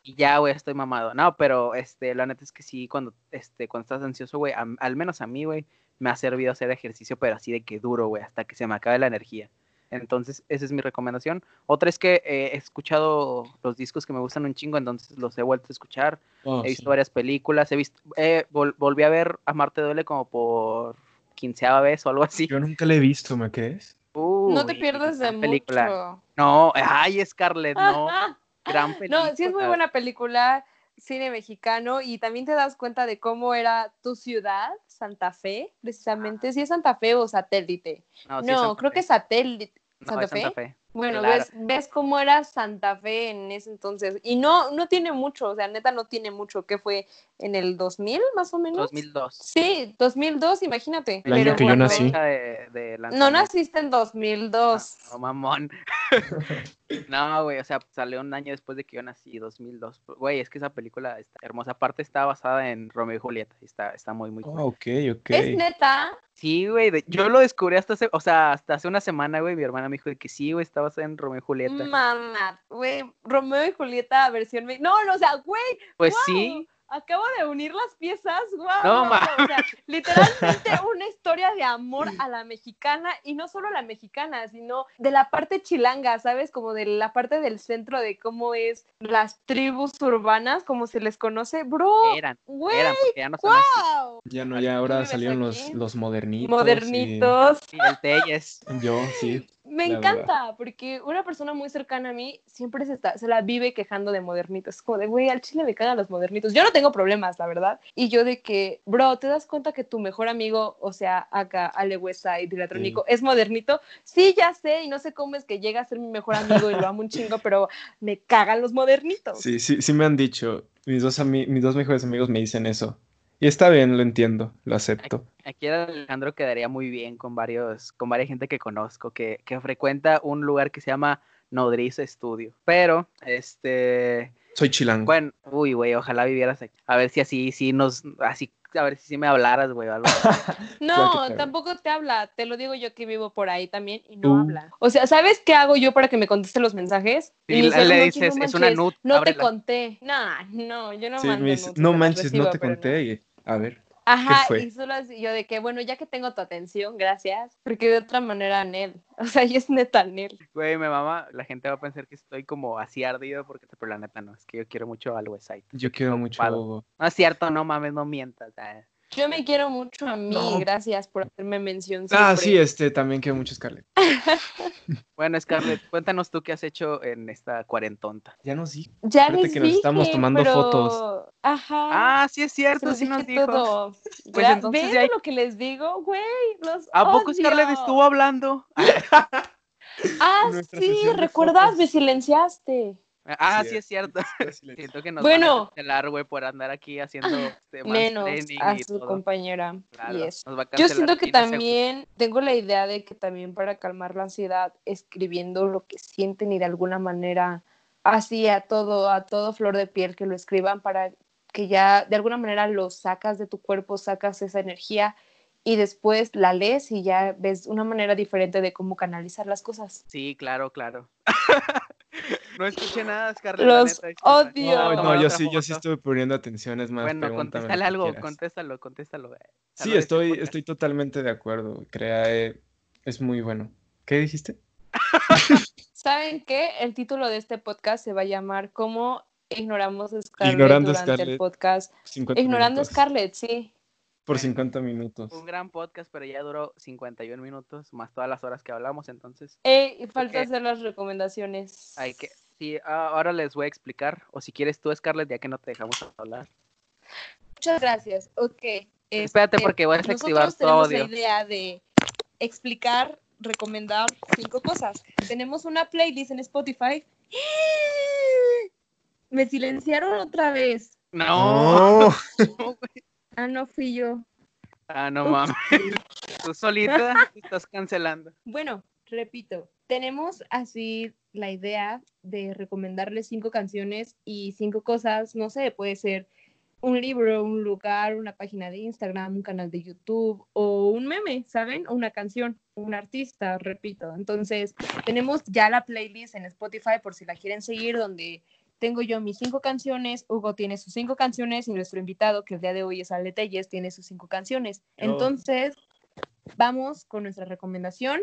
Speaker 1: y ya, güey, estoy mamado. No, pero este, la neta es que sí, cuando, este, cuando estás ansioso, güey, al menos a mí, güey, me ha servido hacer ejercicio, pero así de que duro, güey, hasta que se me acabe la energía. Entonces, esa es mi recomendación. Otra es que eh, he escuchado los discos que me gustan un chingo, entonces los he vuelto a escuchar.
Speaker 3: Oh,
Speaker 1: he visto
Speaker 3: sí.
Speaker 1: varias películas, he visto, eh, vol- volví a ver a Marte Duele como por quinceava vez o algo así.
Speaker 3: Yo nunca la he visto, ¿me crees?
Speaker 2: no te pierdas de
Speaker 1: película.
Speaker 2: mucho.
Speaker 1: No, ay, Scarlett, no. Gran película.
Speaker 2: No, sí es muy buena película, cine mexicano, y también te das cuenta de cómo era tu ciudad, Santa Fe, precisamente. Si es Santa Fe o satélite.
Speaker 1: No,
Speaker 2: No,
Speaker 1: sí
Speaker 2: creo
Speaker 1: Fe.
Speaker 2: que satélite.
Speaker 1: No,
Speaker 2: ¿Santa
Speaker 1: es Santa
Speaker 2: Fe? Bueno,
Speaker 1: Claro.
Speaker 2: ves, ves cómo era Santa Fe en ese entonces. Y no, no tiene mucho, o sea, neta no tiene mucho, que fue en el 2000 más o menos.
Speaker 1: 2002.
Speaker 2: Sí, 2002, imagínate.
Speaker 3: El año
Speaker 2: Pero
Speaker 3: que yo nací.
Speaker 1: Fecha de- de
Speaker 2: No naciste en 2002.
Speaker 1: No, mamón. no, güey, o sea, salió un año después de que yo nací, 2002. Güey, es que esa película está hermosa. Aparte está basada en Romeo y Julieta. y Está, está muy, muy cool.
Speaker 3: Oh, ok, ok.
Speaker 2: Es neta.
Speaker 1: Sí, güey, de- yo lo descubrí hasta hace, o sea, hasta hace una semana, güey, mi hermana me dijo que sí, güey, está basada en Romeo y Julieta.
Speaker 2: Mamá, güey, Romeo y Julieta versión No, no, o sea, güey,
Speaker 1: pues
Speaker 2: wow,
Speaker 1: sí,
Speaker 2: acabo de unir las piezas, guau.
Speaker 1: No,
Speaker 2: guau,
Speaker 1: ma.
Speaker 2: guau, o sea, literalmente una historia de amor a la mexicana y no solo a la mexicana, sino de la parte chilanga, ¿sabes? Como de la parte del centro de cómo es las tribus urbanas, como se les conoce, bro.
Speaker 1: eran,
Speaker 2: Güey,
Speaker 1: eran, porque ya no son así.
Speaker 2: wow.
Speaker 3: Ya no, ya
Speaker 2: ¿Tú
Speaker 3: ahora salieron los, los modernitos. y-
Speaker 2: Modernitos.
Speaker 1: Sí, el Telles.
Speaker 3: Yo, sí.
Speaker 2: Me encanta, porque una persona muy cercana a mí siempre se, está, se la vive quejando de modernitos. Es como de, güey, al chile me cagan los modernitos. Yo no tengo problemas, la verdad. Y yo de que, bro, ¿te das cuenta que tu mejor amigo, o sea, acá, Ale Westside, Dilatrónico, es modernito? Sí, ya sé, y no sé cómo es que llega a ser mi mejor amigo y lo amo un chingo, pero me cagan los modernitos.
Speaker 3: Sí, sí, sí me han dicho. Mis dos, mis dos mejores amigos me dicen eso. Y está bien, lo entiendo, lo acepto.
Speaker 1: Aquí Alejandro quedaría muy bien con varios, con varias gente que conozco, que, que frecuenta un lugar que se llama Nodriza Studio. Pero, este,
Speaker 3: Soy chilango.
Speaker 1: bueno, uy, güey, ojalá vivieras aquí. A ver si así, si nos, así, a ver si sí me hablaras, güey, o algo.
Speaker 2: No, tampoco te habla. Te lo digo yo que vivo por ahí también y no
Speaker 3: Uh.
Speaker 2: habla. O sea, ¿sabes qué hago yo para que me conteste los mensajes? Y
Speaker 1: le-
Speaker 2: dice,
Speaker 1: le
Speaker 2: "No,
Speaker 1: dices,
Speaker 2: no
Speaker 1: "Es una nud,
Speaker 2: No te
Speaker 1: ábrela".
Speaker 2: conté. Nah, no, yo no
Speaker 3: Sí,
Speaker 2: mando
Speaker 3: me dice,
Speaker 2: nudes,
Speaker 3: no manches, no te conté. y- a ver.
Speaker 2: Ajá,
Speaker 3: fue?
Speaker 2: y solo así, yo de que, bueno, ya que tengo tu atención, gracias. Porque de otra manera, Nel. O sea, y es neta Nel.
Speaker 1: Güey, mi mamá, la gente va a pensar que estoy como así ardido, porque, pero la neta no, es que yo quiero mucho al Westside.
Speaker 3: Yo quiero mucho.
Speaker 1: No es cierto, no mames, no mientas. ah.
Speaker 2: Yo me quiero mucho a mí,
Speaker 3: No.
Speaker 2: gracias por hacerme mención.
Speaker 3: Ah, sí, este, también quiero mucho Scarlett.
Speaker 1: Bueno, Scarlett, cuéntanos tú qué has hecho en esta cuarentonta.
Speaker 3: Ya nos di.
Speaker 2: Ya les
Speaker 3: que nos estamos tomando
Speaker 2: pero-
Speaker 3: fotos.
Speaker 2: Ajá.
Speaker 1: Ah, sí es cierto, sí nos dijo.
Speaker 2: todo.
Speaker 1: Pues
Speaker 2: Ya,
Speaker 1: entonces
Speaker 2: ¿ven
Speaker 1: ya hay-
Speaker 2: lo que les digo, güey? Los
Speaker 1: ¿A poco Scarlett estuvo hablando?
Speaker 2: Ah,
Speaker 3: Nuestra
Speaker 2: sí, ¿recuerdas? Me silenciaste.
Speaker 1: Ah,
Speaker 3: Sí,
Speaker 1: sí es cierto. Siento que nos
Speaker 2: Bueno.
Speaker 1: van a cancelar, güey, por andar aquí haciendo este,
Speaker 2: Menos a
Speaker 1: y
Speaker 2: su
Speaker 1: todo.
Speaker 2: compañera.
Speaker 1: Claro,
Speaker 2: Yes. Yo siento que
Speaker 1: seguro.
Speaker 2: también tengo la idea de que también para calmar la ansiedad, escribiendo lo que sienten y de alguna manera así a todo, a todo flor de piel que lo escriban para que ya de alguna manera lo sacas de tu cuerpo, sacas esa energía y después la lees y ya ves una manera diferente de cómo canalizar las cosas.
Speaker 1: Sí, claro, claro. no escuché nada, Scarlett. la
Speaker 2: Los
Speaker 1: neta,
Speaker 2: odio.
Speaker 3: No, no, yo sí, yo sí estoy poniendo atención, es más,
Speaker 1: Bueno, contéstale algo, contéstalo, contéstalo. güey.
Speaker 3: Sí,
Speaker 1: este
Speaker 3: estoy,
Speaker 1: podcast.
Speaker 3: estoy totalmente de acuerdo. Crea, eh, es muy bueno. ¿Qué dijiste?
Speaker 2: ¿Saben qué? El título de este podcast se va a llamar ¿Cómo ignoramos a Scarlett
Speaker 3: Ignorando a
Speaker 2: durante el
Speaker 3: Scarlett.
Speaker 2: podcast?
Speaker 3: 50
Speaker 2: Ignorando a. Scarlett, sí.
Speaker 3: Por 50 minutos.
Speaker 1: Un gran podcast, pero ya duró 51 minutos, más todas las horas que hablamos, entonces
Speaker 2: Ey, y falta hacer las recomendaciones.
Speaker 1: hay que... Sí, ah, ahora les voy a explicar, o si quieres tú, Scarlett, ya que no te dejamos hablar.
Speaker 2: Muchas gracias. Ok.
Speaker 1: Espérate,
Speaker 2: este,
Speaker 1: porque voy a desactivar tu
Speaker 2: tenemos
Speaker 1: audio.
Speaker 2: la idea de explicar, recomendar cinco cosas. Tenemos una playlist en Spotify. Me silenciaron otra vez.
Speaker 1: No,
Speaker 3: No.
Speaker 2: Ah, no fui yo.
Speaker 1: ah, no mames. Tú solita estás cancelando.
Speaker 2: Bueno, repito, tenemos así la idea de recomendarles cinco canciones y cinco cosas, no sé, puede ser un libro, un lugar, una página de Instagram, un canal de YouTube o un meme, ¿saben? O una canción, un artista, repito. Entonces, tenemos ya la playlist en Spotify por si la quieren seguir, donde tengo yo mis cinco canciones, Hugo tiene sus cinco canciones y nuestro invitado, que el día de hoy es Ale Telles, tiene sus cinco canciones. Entonces, vamos con nuestra recomendación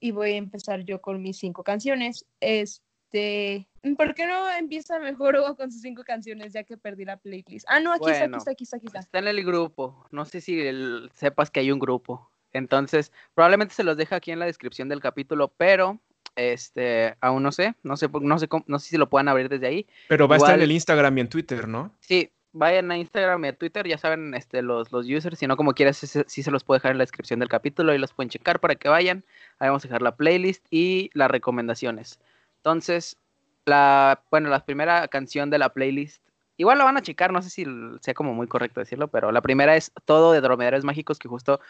Speaker 2: y voy a empezar yo con mis cinco canciones. Este, ¿por qué no empieza mejor Hugo con sus cinco canciones ya que perdí la playlist? Ah, no, aquí está, aquí está, aquí está, aquí está.
Speaker 1: Está en el grupo. No sé si el- sepas que hay un grupo. Entonces, probablemente se los deja aquí en la descripción del capítulo, pero este, aún no sé, no sé, no sé, cómo- no sé si lo puedan abrir desde ahí.
Speaker 3: Pero va a estar en el Instagram y en Twitter, ¿no?
Speaker 1: Sí, vayan a Instagram y a Twitter, ya saben, este, los, los users, si no como quieras, sí, se- los puedo dejar en la descripción del capítulo y los pueden checar para que vayan. Ahí vamos a dejar la playlist y las recomendaciones. Entonces, la, bueno, la primera canción de la playlist, igual la van a checar, no sé si sea como muy correcto decirlo, pero la primera es Todo de Dromedarios Mágicos, que justo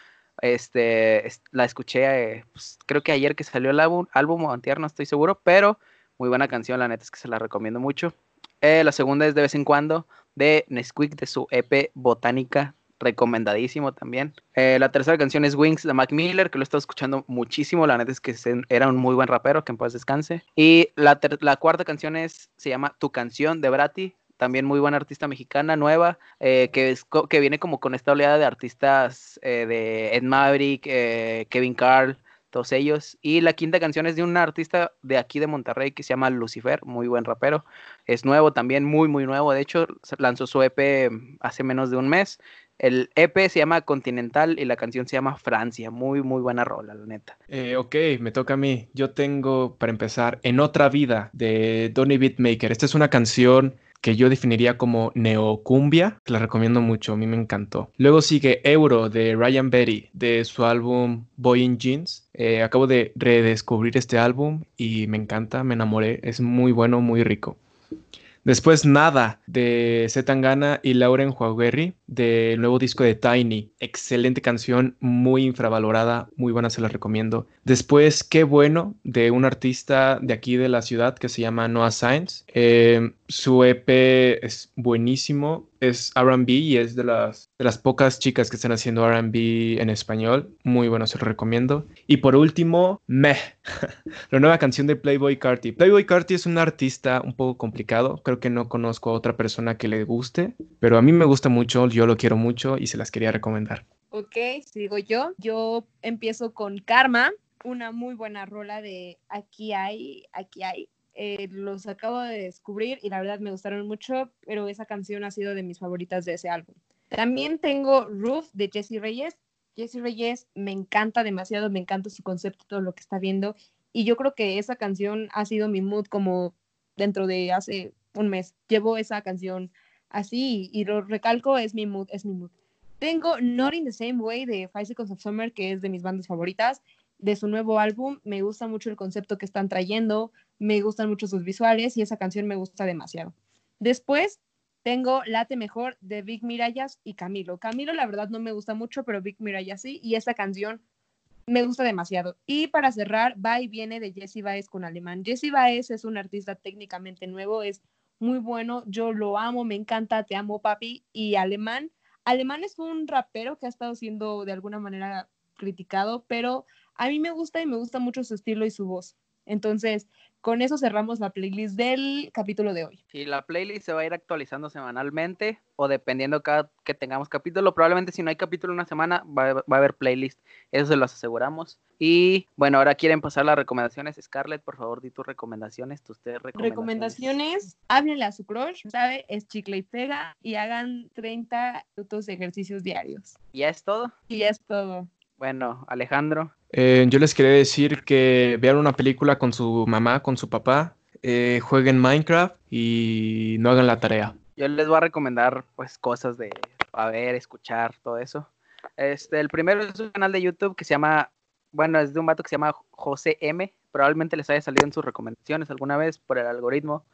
Speaker 1: este, es- la escuché, pues, creo que ayer que salió el álbum, álbum o antier, no estoy seguro, pero muy buena canción, la neta es que se la recomiendo mucho. Eh, la segunda es De vez en cuando, de Nesquik, de su EP Botánica, recomendadísimo también. Eh, la tercera canción es Wings de Mac Miller, que lo he estado escuchando muchísimo, la neta es que era un muy buen rapero, que en paz descanse. Y la, la cuarta canción es, se llama Tu canción de Brati, también muy buena artista mexicana, nueva, eh, que, es que viene como con esta oleada de artistas de Ed Maverick, Kevin Carl, todos ellos. Y la quinta canción es de un artista de aquí de Monterrey que se llama Lucifer, muy buen rapero. Es nuevo también, muy, muy nuevo. De hecho, lanzó su EP hace menos de un mes. El EP se llama Continental y la canción se llama Francia. Muy, muy buena rola, la neta.
Speaker 3: Eh, ok, me toca a mí. Yo tengo, para empezar, En otra vida, de Donny Beatmaker. Esta es una canción que yo definiría como neocumbia, que la recomiendo mucho, a mí me encantó. Luego sigue Euro, de Ryan Berry, de su álbum Boy in Jeans. Eh, acabo de redescubrir este álbum y me encanta, me enamoré, es muy bueno, muy rico. Después Nada de Zetangana y Lauren Juaguerri del nuevo disco de Tiny. Excelente canción, muy infravalorada, muy buena, se la recomiendo. Después Qué bueno de un artista de aquí de la ciudad que se llama Noah Sainz. Eh, su EP es buenísimo, es RB y es de las, de las pocas chicas que están haciendo RB en español. Muy bueno, se lo recomiendo. Y por último, Meh, la nueva canción de Playboy Carti. Playboy Carti es un artista un poco complicado, creo que no conozco a otra persona que le guste, pero a mí me gusta mucho, yo lo quiero mucho y se las quería recomendar.
Speaker 2: Ok, sigo yo. Yo empiezo con Karma, una muy buena rola de Aquí hay, aquí hay. Eh, los acabo de descubrir y la verdad me gustaron mucho, pero esa canción ha sido de mis favoritas de ese álbum. También tengo Roof de Jesse Reyes. Jesse Reyes me encanta demasiado, me encanta su concepto, todo lo que está viendo. Y yo creo que esa canción ha sido mi mood como dentro de hace un mes. Llevo esa canción así y lo recalco, es mi mood, es mi mood. Tengo Not in the Same Way de Five Seconds of Summer, que es de mis bandas favoritas, de su nuevo álbum. Me gusta mucho el concepto que están trayendo, me gustan mucho sus visuales y esa canción me gusta demasiado. Después tengo Late Mejor de Big Mirallas y Camilo. Camilo la verdad no me gusta mucho, pero Big Mirallas sí, y esa canción me gusta demasiado. Y para cerrar, Va y Viene de Jesse Baez con Alemán. Jesse Baez es un artista técnicamente nuevo, es muy bueno, yo lo amo, me encanta, te amo papi, y Alemán Alemán es un rapero que ha estado siendo de alguna manera criticado, pero a mí me gusta y me gusta mucho su estilo y su voz. Entonces, con eso cerramos la playlist del capítulo de hoy.
Speaker 1: Y la playlist se va a ir actualizando semanalmente o dependiendo cada que tengamos capítulo. Probablemente si no hay capítulo una semana va, va a haber playlist. Eso se los aseguramos. Y bueno, ahora quieren pasar las recomendaciones. Scarlett, por favor, di tus recomendaciones, tus tres recomendaciones.
Speaker 2: Recomendaciones, háblenle a su crush, ¿sabe? Es chicle y pega y hagan 30 minutos de ejercicios diarios.
Speaker 1: ¿Y ya es todo?
Speaker 2: Y ya es todo.
Speaker 1: Bueno, Alejandro.
Speaker 3: Eh, yo les quería decir que vean una película con su mamá, con su papá, eh, jueguen Minecraft y no hagan la tarea.
Speaker 1: Yo les voy a recomendar pues cosas de a ver, escuchar, todo eso. Este, el primero es un canal de YouTube que se llama, bueno, es de un vato que se llama José M. Probablemente les haya salido en sus recomendaciones alguna vez por el algoritmo.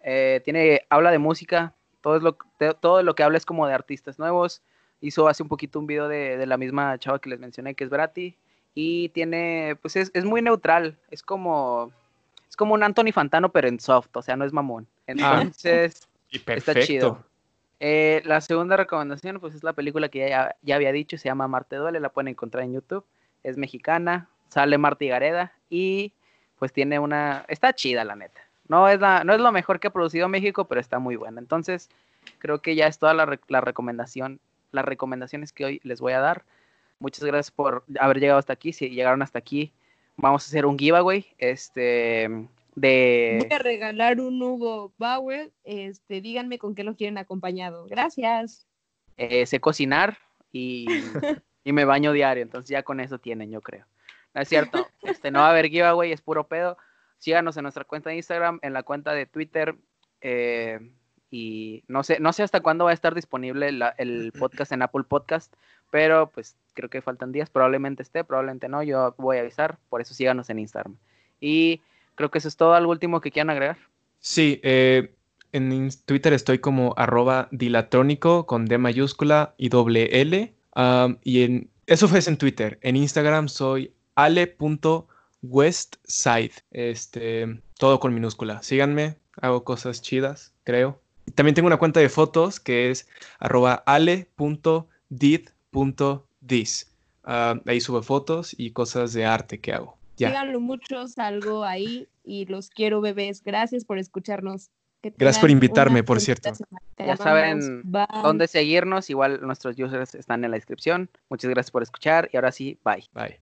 Speaker 1: Eh, tiene, habla de música, todo, es lo, todo lo que habla es como de artistas nuevos. Hizo hace un poquito un video de, de la misma chava que les mencioné, que es Brati. Y tiene, pues es, es muy neutral, es como, es como un Anthony Fantano, pero en soft, o sea, no es mamón. Entonces...
Speaker 3: Y
Speaker 1: Está chido. Eh, la segunda recomendación, pues es la película que ya, ya había dicho, se llama Marte Duele, la pueden encontrar en YouTube. Es mexicana, sale Marta Gareda y pues tiene una... Está chida, la neta. No es, la, no es lo mejor que ha producido México, pero está muy buena. Entonces, creo que ya es toda la, la recomendación, las recomendaciones que hoy les voy a dar. Muchas gracias por haber llegado hasta aquí. Si llegaron hasta aquí, vamos a hacer un giveaway, este, de...
Speaker 2: Voy a regalar un Hugo Bauer, este, díganme con qué lo quieren acompañado. Gracias.
Speaker 1: Eh, sé cocinar y, y, me baño diario, entonces ya con eso tienen, yo creo. No es cierto, este, no va a haber giveaway, es puro pedo. Síganos en nuestra cuenta de Instagram, en la cuenta de Twitter, eh, y no sé, no sé hasta cuándo va a estar disponible el podcast en Apple Podcast, pero pues creo que faltan días, probablemente esté, probablemente no, yo voy a avisar, por eso síganos en Instagram. Y creo que eso es todo, algo último que quieran agregar.
Speaker 3: Sí, eh, en Twitter estoy como arroba dilatrónico con D mayúscula y doble L. y en, eso fue en Twitter. En Instagram soy ale.westside. Este, todo con minúscula. Síganme, hago cosas chidas, creo. También tengo una cuenta de fotos que es arroba ale.did.dis. ahí subo fotos y cosas de arte que hago.
Speaker 2: Ya. Síganlo mucho, salgo ahí y los quiero bebés. Gracias por escucharnos.
Speaker 3: Gracias por invitarme, por cierto.
Speaker 1: Ya saben dónde seguirnos. Igual nuestros users están en la descripción. Muchas gracias por escuchar y ahora sí, bye.
Speaker 3: Bye.